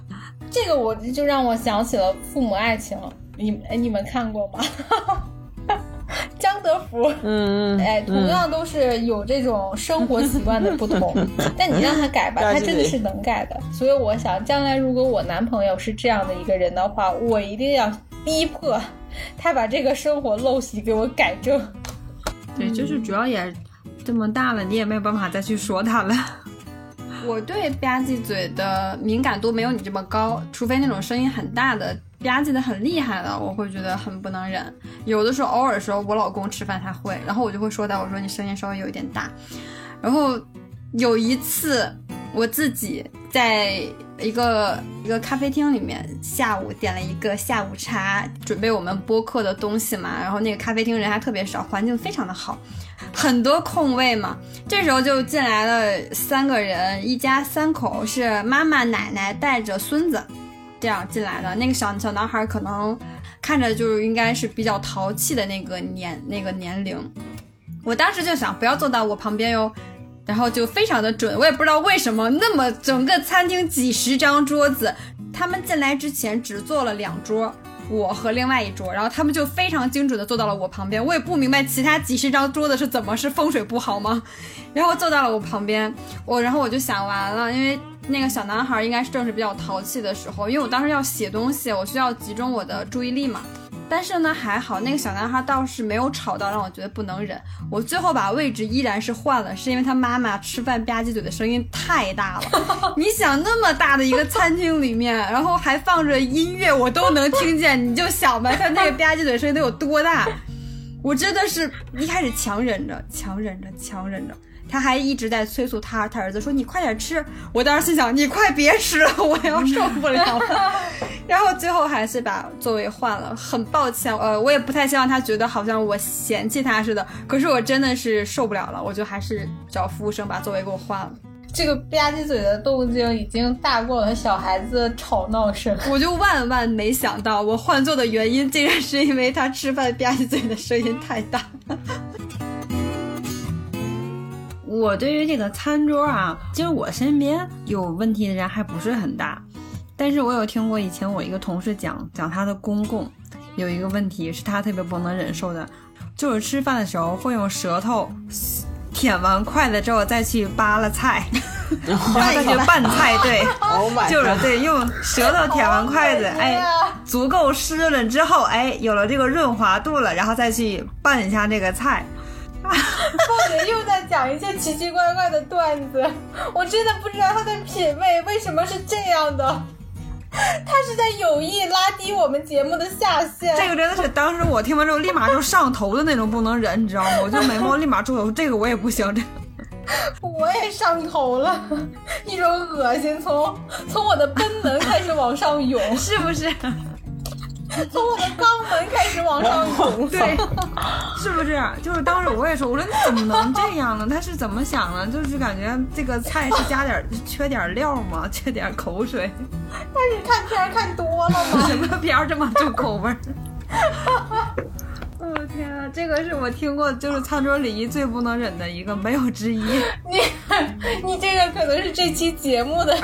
这个我就让我想起了《父母爱情》，你哎你们看过吗？江德福，嗯嗯，哎，同样都是有这种生活习惯的不同，但你让他改吧，他真的是能改的。所以我想，将来如果我男朋友是这样的一个人的话，我一定要逼迫他把这个生活陋习给我改正。对，就是主要也这么大了，你也没有办法再去说他了。我对吧唧嘴的敏感度没有你这么高，除非那种声音很大的吧唧的很厉害的，我会觉得很不能忍。有的时候偶尔时候，我老公吃饭他会，然后我就会说他，我说你声音稍微有一点大。然后有一次我自己在一个一个咖啡厅里面，下午点了一个下午茶，准备我们播客的东西嘛，然后那个咖啡厅人还特别少，环境非常的好。很多空位嘛，这时候就进来了三个人，一家三口，是妈妈、奶奶带着孙子，这样进来的。那个小小男孩可能看着就是应该是比较淘气的那个年那个年龄。我当时就想不要坐到我旁边哟，然后就非常的准。我也不知道为什么那么整个餐厅几十张桌子，他们进来之前只坐了两桌。我和另外一桌，然后他们就非常精准的坐到了我旁边。我也不明白其他几十张桌子是怎么是风水不好吗？然后坐到了我旁边，我然后我就想完了，因为那个小男孩应该是正是比较淘气的时候，因为我当时要写东西，我需要集中我的注意力嘛。但是呢，还好那个小男孩倒是没有吵到让我觉得不能忍。我最后把位置依然是换了，是因为他妈妈吃饭吧唧嘴的声音太大了。你想那么大的一个餐厅里面，然后还放着音乐，我都能听见，你就想吧，他那个吧唧嘴声音得有多大？我真的是一开始强忍着，强忍着，强忍着。他还一直在催促他，他儿子说：“你快点吃。”我当时心想：“你快别吃了，我要受不了了。”然后最后还是把座位换了，很抱歉，呃，我也不太希望他觉得好像我嫌弃他似的。可是我真的是受不了了，我就还是找服务生把座位给我换了。这个吧唧嘴的动静已经大过了小孩子吵闹声，我就万万没想到，我换座的原因竟然是因为他吃饭吧唧嘴的声音太大。我对于这个餐桌啊，其实我身边有问题的人还不是很大，但是我有听过以前我一个同事讲，讲他的公公有一个问题是他特别不能忍受的，就是吃饭的时候会用舌头舔完筷子之后再去扒拉菜，然后再去拌菜，对，就是对，用舌头舔完筷子，哎，足够湿润之后，哎，有了这个润滑度了，然后再去拌一下这个菜。又在讲一些奇奇怪怪的段子，我真的不知道她的品味为什么是这样的。他是在有意拉低我们节目的下限。这个真的是当时我听完之后立马就上头的那种，不能忍，你知道吗？我就眉毛立马皱头，这个我也不行，这 我也上头了，一种恶心从从我的贲门开始往上涌，是不是？从我的肛门开始往上涌，对，是不是？就是当时我也说，我说你怎么能这样呢？他是怎么想的？就是感觉这个菜是加点缺点料吗？缺点口水？那是看片看多了吗？什么片这么重口味？我天啊，这个是我听过就是餐桌礼仪最不能忍的一个，没有之一。你 你这个可能是这期节目的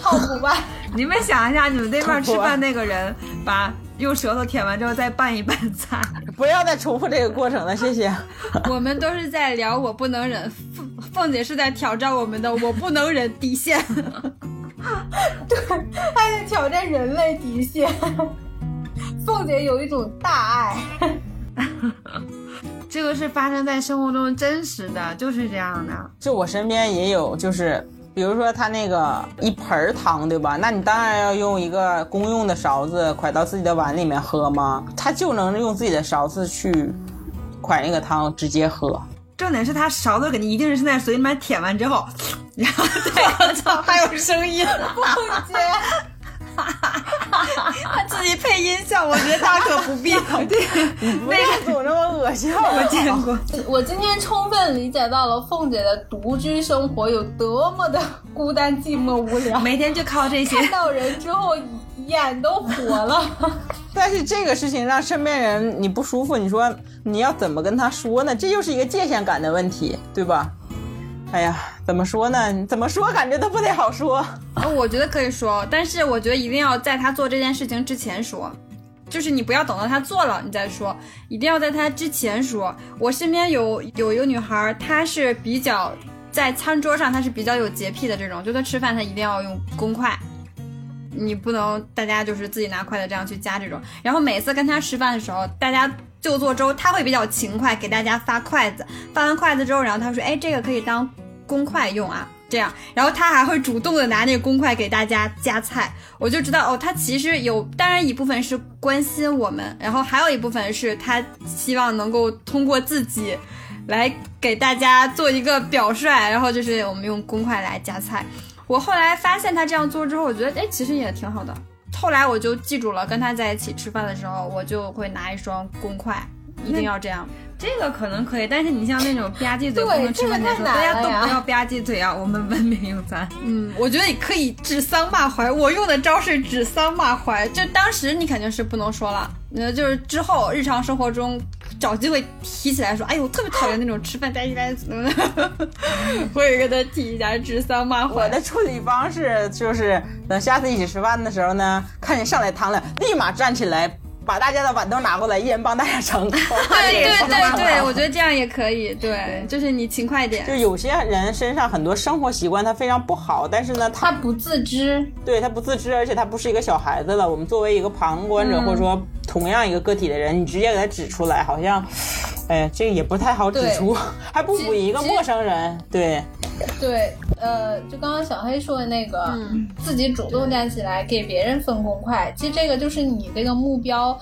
top 吧？你们想一下，你们对面吃饭那个人，把用舌头舔完之后再拌一拌菜，不要再重复这个过程了，谢谢。我们都是在聊我不能忍，凤凤姐是在挑战我们的我不能忍底线。对，她在挑战人类底线。凤姐有一种大爱，这个是发生在生活中真实的，就是这样的。就我身边也有，就是比如说他那个一盆汤，对吧？那你当然要用一个公用的勺子㧟到自己的碗里面喝吗？他就能用自己的勺子去蒯那个汤直接喝。重点是他勺子肯定一定是在嘴里面舔完之后，然后对，操，还有声音，凤姐。他自己配音效，我觉得大可不必。对，那个总那么恶心，我见过。我今天充分理解到了凤姐的独居生活有多么的孤单、寂寞、无聊，每天就靠这些。看到人之后眼都火了。但是这个事情让身边人你不舒服，你说你要怎么跟他说呢？这又是一个界限感的问题，对吧？哎呀，怎么说呢？怎么说感觉都不太好说。我觉得可以说，但是我觉得一定要在他做这件事情之前说。就是你不要等到他做了你再说，一定要在他之前说。我身边有有一个女孩，她是比较在餐桌上，她是比较有洁癖的这种，就她吃饭她一定要用公筷，你不能大家就是自己拿筷子这样去夹这种。然后每次跟她吃饭的时候，大家就做粥，他会比较勤快，给大家发筷子，发完筷子之后，然后他说，哎，这个可以当公筷用啊。这样，然后他还会主动的拿那个公筷给大家夹菜，我就知道哦，他其实有，当然一部分是关心我们，然后还有一部分是他希望能够通过自己，来给大家做一个表率，然后就是我们用公筷来夹菜。我后来发现他这样做之后，我觉得哎，其实也挺好的。后来我就记住了，跟他在一起吃饭的时候，我就会拿一双公筷，一定要这样。这个可能可以，但是你像那种吧唧嘴不能吃饭的时候，大家都不要吧唧嘴啊！我们文明用餐。嗯，我觉得你可以指桑骂槐。我用的招是指桑骂槐，就当时你肯定是不能说了，那就是之后日常生活中找机会提起来说，哎呦，特别讨厌那种吃饭吧唧吧唧，我也跟他提一下指桑骂槐。我的处理方式就是，等下次一起吃饭的时候呢，看见上来汤了，立马站起来。把大家的碗都拿过来，一人帮大家盛。对对对对，我觉得这样也可以。对，就是你勤快点。就有些人身上很多生活习惯他非常不好，但是呢，他不自知。对他不自知，而且他不是一个小孩子了。我们作为一个旁观者，或者说同样一个个体的人，你直接给他指出来，好像，哎，这个也不太好指出，还不如一个陌生人。对。对，呃，就刚刚小黑说的那个，自己主动站起来给别人分工，快，其实这个就是你这个目标，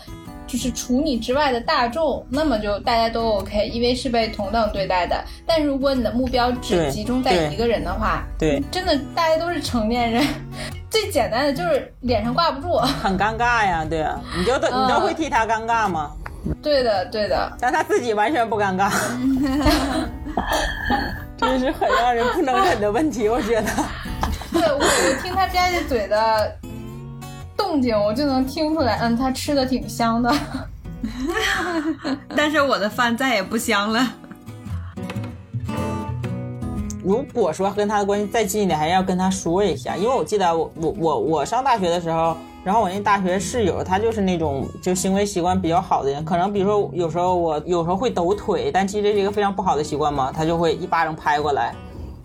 就是除你之外的大众，那么就大家都 OK，因为是被同等对待的。但如果你的目标只集中在一个人的话，对，真的大家都是成年人，最简单的就是脸上挂不住，很尴尬呀，对啊，你就都 你都会替他尴尬吗？对的，对的，但他自己完全不尴尬。真是很让人不能忍的问题，我觉得。对我，我听他吧唧嘴的动静，我就能听出来，嗯，他吃的挺香的。但是我的饭再也不香了。如果说跟他的关系再近一点，还是要跟他说一下，因为我记得我我我我上大学的时候。然后我那大学室友，他就是那种就行为习惯比较好的人，可能比如说有时候我有时候会抖腿，但其实这是一个非常不好的习惯嘛，他就会一巴掌拍过来，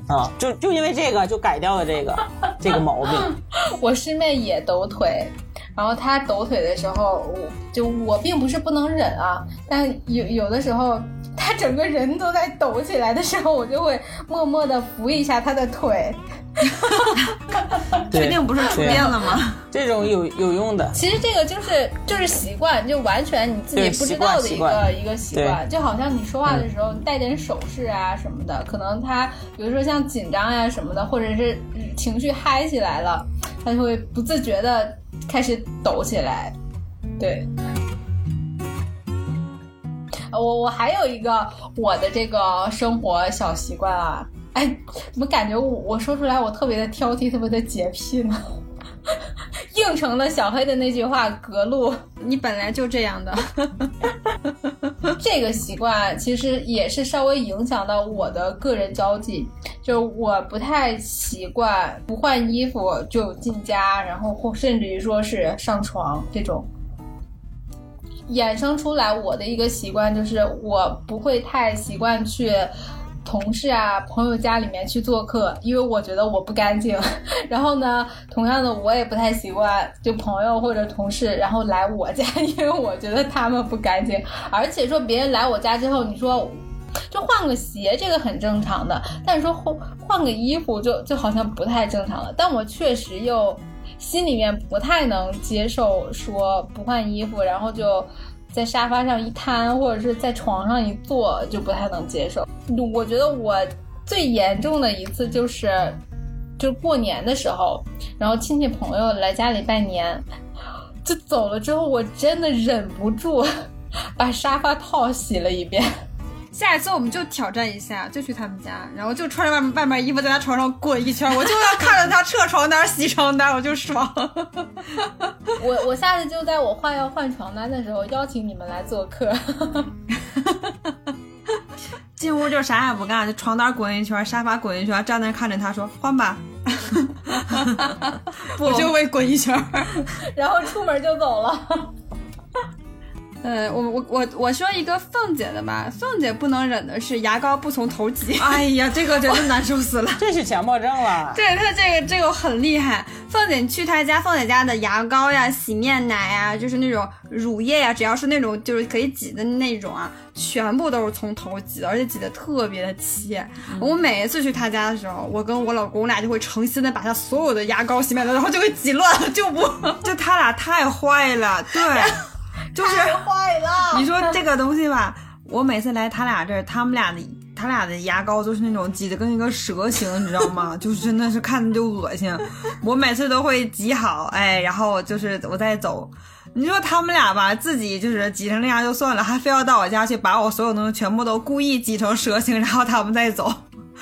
啊，就就因为这个就改掉了这个这个毛病。我师妹也抖腿，然后他抖腿的时候，我就我并不是不能忍啊，但有有的时候他整个人都在抖起来的时候，我就会默默的扶一下他的腿。确定不是触电了吗？这种有有用的。其实这个就是就是习惯，就完全你自己不知道的一个一个习惯。就好像你说话的时候你带点手势啊什么的，可能他比如说像紧张呀什么的，或者是情绪嗨起来了，他就会不自觉的开始抖起来。对。我我还有一个我的这个生活小习惯啊。哎，怎么感觉我我说出来我特别的挑剔，特别的洁癖呢？应承了小黑的那句话，格路，你本来就这样的。这个习惯其实也是稍微影响到我的个人交际，就是我不太习惯不换衣服就进家，然后或甚至于说是上床这种。衍生出来我的一个习惯就是我不会太习惯去。同事啊，朋友家里面去做客，因为我觉得我不干净。然后呢，同样的，我也不太习惯就朋友或者同事，然后来我家，因为我觉得他们不干净。而且说别人来我家之后，你说就换个鞋，这个很正常的。但是说换换个衣服，就就好像不太正常了。但我确实又心里面不太能接受说不换衣服，然后就。在沙发上一瘫，或者是在床上一坐，就不太能接受。我觉得我最严重的一次就是，就过年的时候，然后亲戚朋友来家里拜年，就走了之后，我真的忍不住 把沙发套洗了一遍。下一次我们就挑战一下，就去他们家，然后就穿着外面外面衣服在他床上滚一圈，我就要看着他撤床单、洗床单，我就爽。我我下次就在我换要换床单的时候邀请你们来做客。进屋就啥也不干，就床单滚一圈，沙发滚一圈，站那看着他说换吧。我就会滚一圈，然后出门就走了。呃，我我我我说一个凤姐的吧，凤姐不能忍的是牙膏不从头挤。哎呀，这个真的难受死了。这是强迫症了。对她这个这个很厉害。凤姐去她家，凤姐家的牙膏呀、洗面奶呀，就是那种乳液呀，只要是那种就是可以挤的那种啊，全部都是从头挤的，而且挤的特别的齐。我每一次去她家的时候，我跟我老公我俩就会诚心的把她所有的牙膏、洗面奶，然后就给挤乱了，就不。就他俩太坏了，对，就是坏了。你说这个东西吧，我每次来他俩这儿，他们俩的他俩的牙膏都是那种挤的跟一个蛇形，你知道吗？就是真的是看着就恶心。我每次都会挤好，哎，然后就是我再走。你说他们俩吧，自己就是挤成那样就算了，还非要到我家去把我所有东西全部都故意挤成蛇形，然后他们再走，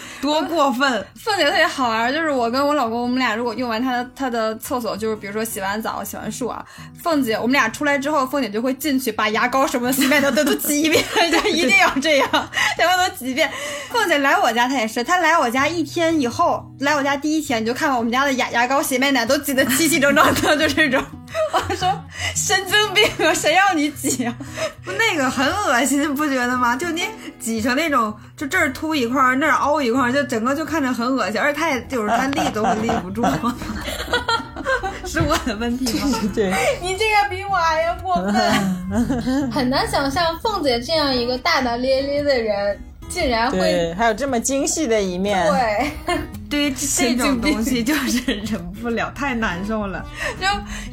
多过分！凤姐特别好玩，就是我跟我老公，我们俩如果用完她的她的厕所，就是比如说洗完澡、洗完漱啊，凤姐我们俩出来之后，凤姐就会进去把牙膏什么的、洗面奶都都挤一遍，就一定要这样，全部都挤一遍。凤姐来我家，她也是，她来我家一天以后，来我家第一天，你就看看我们家的牙牙膏、洗面奶都挤得齐齐整整的，就这种。我说神经病啊，谁要你挤啊？不那个很恶心，你不觉得吗？就你挤成那种，就这儿凸一块儿，那儿凹一块儿，就整个就看着很恶心，而且它也就是它立都立不住，是我的问题吗？对，你这个比我还要过分，很难想象凤姐这样一个大大咧咧的人，竟然会，还有这么精细的一面。对。对于这种东西就是忍不了，太难受了。就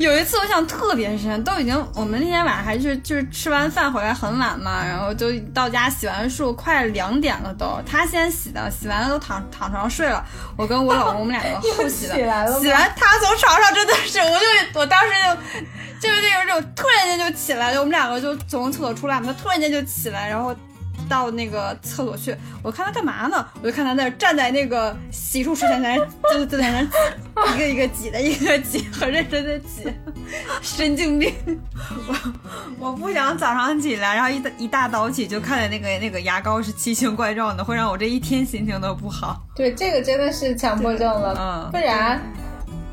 有一次，我想特别深，都已经我们那天晚上还是就是吃完饭回来很晚嘛，然后就到家洗完漱，快两点了都。他先洗的，洗完了都躺躺床上睡了。我跟我老公我们两个后洗的，洗完他从床上真的是，我就我当时就就是那种突然间就起来，了我们两个就从厕所出来嘛，他突然间就起来，然后。到那个厕所去，我看他干嘛呢？我就看他那站在那个洗漱池前台，就就在那一个一个挤的，一个挤，很认真的挤，神经病。我我不想早上起来，然后一大一大早起就看见那个那个牙膏是奇形怪状的，会让我这一天心情都不好。对，这个真的是强迫症了，嗯不然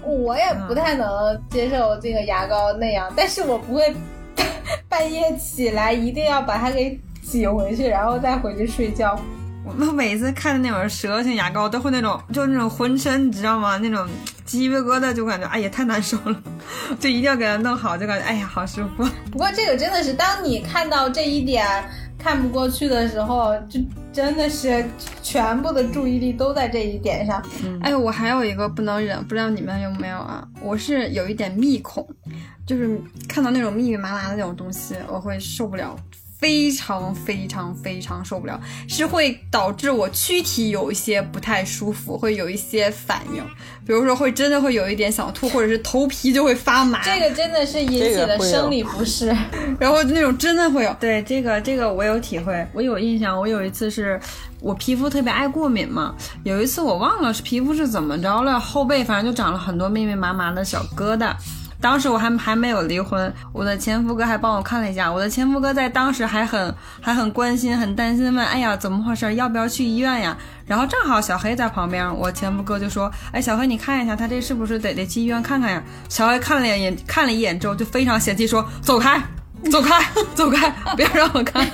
我也不太能接受这个牙膏那样，但是我不会 半夜起来一定要把它给挤回去，然后再回去睡觉。我每次看的那种蛇形牙膏，都会那种就那种浑身，你知道吗？那种鸡皮疙瘩，就感觉哎呀太难受了，就一定要给它弄好，就感觉哎呀好舒服。不过这个真的是，当你看到这一点看不过去的时候，就真的是全部的注意力都在这一点上。哎，我还有一个不能忍，不知道你们有没有啊？我是有一点密恐，就是看到那种密密麻麻的那种东西，我会受不了。非常非常非常受不了，是会导致我躯体有一些不太舒服，会有一些反应，比如说会真的会有一点想吐，或者是头皮就会发麻，这个真的是引起的生理不适。然后那种真的会有。对这个这个我有体会，我有印象，我有一次是我皮肤特别爱过敏嘛，有一次我忘了是皮肤是怎么着了，后背反正就长了很多密密麻麻的小疙瘩。当时我还还没有离婚，我的前夫哥还帮我看了一下，我的前夫哥在当时还很还很关心、很担心，问：“哎呀，怎么回事？要不要去医院呀？”然后正好小黑在旁边，我前夫哥就说：“哎，小黑，你看一下他这是不是得得去医院看看呀？”小黑看了一眼，看了一眼之后就非常嫌弃说：“走开，走开，走开，不要让我看。”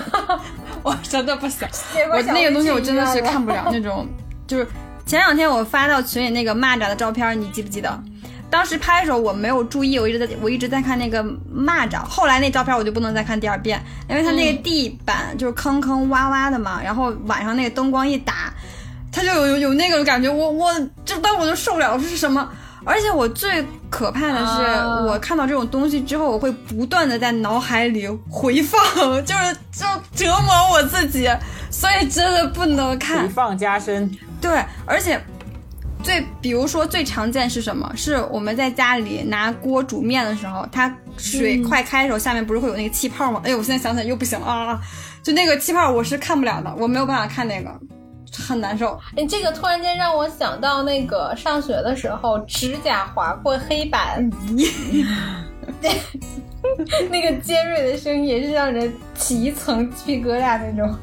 我真的不想，我那个东西我真的是看不了那种，就是前两天我发到群里那个蚂蚱的照片，你记不记得？当时拍的时候我没有注意，我一直在我一直在看那个蚂蚱，后来那照片我就不能再看第二遍，因为它那个地板就是坑坑洼洼的嘛，然后晚上那个灯光一打，它就有有有那个感觉，我我这当我就受不了，这是什么？而且我最可怕的是，啊我看到这种东西之后，我会不断的在脑海里回放，就是就折磨我自己，所以真的不能看回。放加深，对，而且最比如说最常见是什么？是我们在家里拿锅煮面的时候，它水快开的时候，下面不是会有那个气泡吗？哎呦，我现在想起来又不行了啊！就那个气泡我是看不了的，我没有办法看那个，很难受。哎，这个突然间让我想到那个上学的时候，指甲划过黑板，那个尖锐的声音也是让人起一层鸡皮疙瘩那种。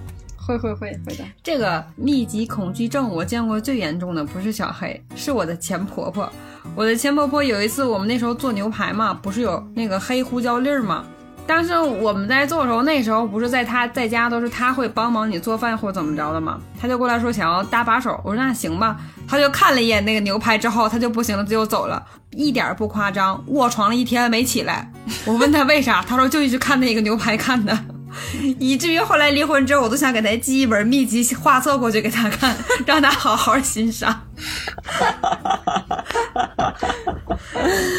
会会会会的，这个密集恐惧症，我见过最严重的不是小黑，是我的前婆婆。我的前婆婆有一次，我们那时候做牛排嘛，不是有那个黑胡椒粒儿吗？当时我们在做的时候，那时候不是在他在家都是他会帮忙你做饭或怎么着的吗？他就过来说想要搭把手，我说那行吧。他就看了一眼那个牛排之后，他就不行了，就走了，一点不夸张，卧床了一天没起来。我问他为啥，他说就一直看那个牛排看的。以至于后来离婚之后，我都想给他寄一本秘籍画册过去给他看，让他好好欣赏。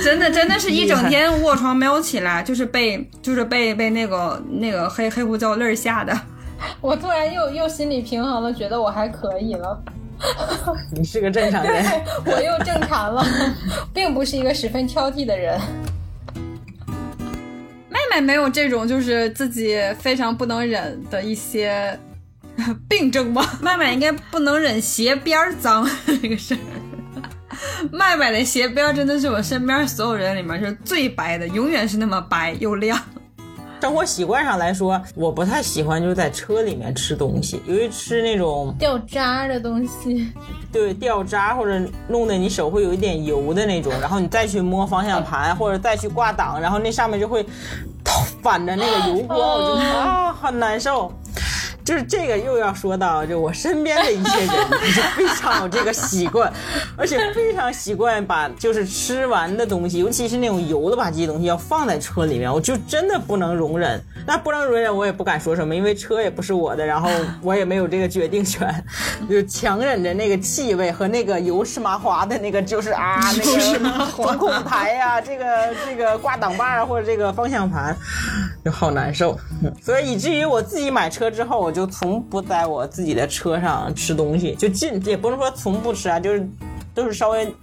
真的，真的是一整天卧床没有起来，就是被就是被被那个那个黑黑胡椒粒儿吓的。我突然又又心理平衡了，觉得我还可以了，你是个正常人。我又正常了，并不是一个十分挑剔的人。妹妹没有这种就是自己非常不能忍的一些 病症吧？麦麦应该不能忍鞋边儿脏 这个事儿。麦麦的鞋边真的是我身边所有人里面是最白的，永远是那么白又亮。生活习惯上来说，我不太喜欢就是在车里面吃东西，由于吃那种掉渣的东西，对掉渣或者弄得你手会有一点油的那种，然后你再去摸方向盘或者再去挂档，然后那上面就会反着那个油锅，我就啊很难受。就是这个又要说到，就我身边的一些人，就非常有这个习惯，而且非常习惯把就是吃完的东西，尤其是那种油了吧唧的东西，要放在车里面，我就真的不能容忍。那不能容忍，我也不敢说什么，因为车也不是我的，然后我也没有这个决定权，就强忍着那个气味和那个油湿麻花的那个，就是啊，那个 中控台呀，这个这个挂挡把啊，或者这个方向盘，就好难受。所以以至于我自己买车之后，我就从不在我自己的车上吃东西，就进也不能说从不吃啊，就是都是稍微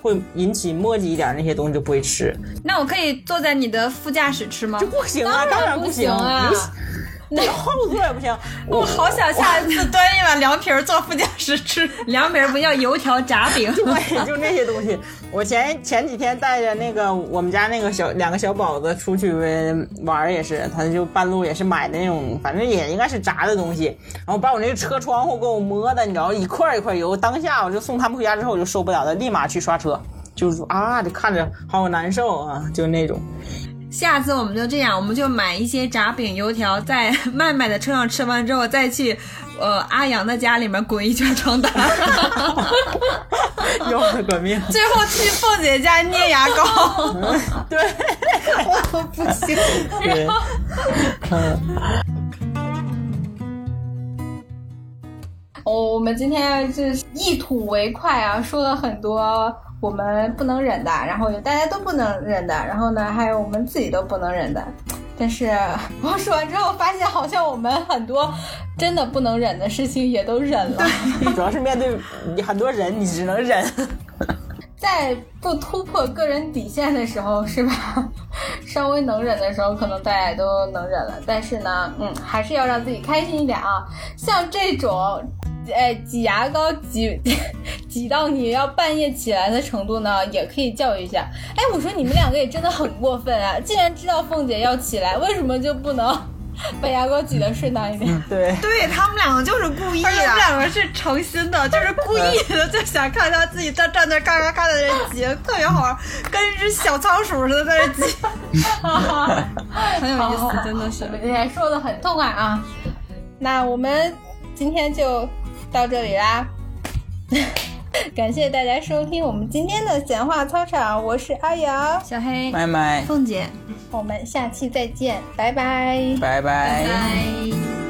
会引起墨迹一点那些东西就不会吃。那我可以坐在你的副驾驶吃吗？就不行啊，当然不行啊那后座也不行。我好想下一次端一碗凉皮儿坐副驾驶吃，凉皮儿不叫油条炸饼。对，就那些东西。我前前几天带着那个我们家那个小两个小宝子出去玩也是，他就半路也是买的那种，反正也应该是炸的东西，然后把我那个车窗户给我摸的，你知道一块一块油。当下我就送他们回家之后我就受不了了，立马去刷车，就是说啊，这看着好难受啊，就那种。下次我们就这样，我们就买一些炸饼、油条，在 麦麦的车上吃完之后，再去呃阿阳的家里面滚一圈床单，要了个命！最后去凤姐家捏牙膏。对，我不行。哦，我们今天是一吐为快啊，说了很多我们不能忍的，然后有大家都不能忍的，然后呢，还有我们自己都不能忍的。但是 我说完之后，发现好像我们很多真的不能忍的事情也都忍了。主要是面对很多人，你只能忍。在不突破个人底线的时候，是吧？稍微能忍的时候，可能大家都能忍了。但是呢，嗯，还是要让自己开心一点啊。像这种，哎，挤牙膏挤 挤到你要半夜起来的程度呢，也可以教育一下。哎，我说你们两个也真的很过分啊！既然知道凤姐要起来，为什么就不能 把牙膏挤得顺当一点？对，对他们两个就是故意的，他们。两个是诚心的，就是故意的，就想看他自己站站那嘎嘎嘎在那挤，特别好玩，跟一只小仓鼠似的在那挤，很有意思，真的是我。们今天说的很痛快啊。那我们今天就到这里啦。感谢大家收听我们今天的闲话操场，我是阿瑶，小黑，麦麦，凤姐，我们下期再见，拜拜。拜拜。拜。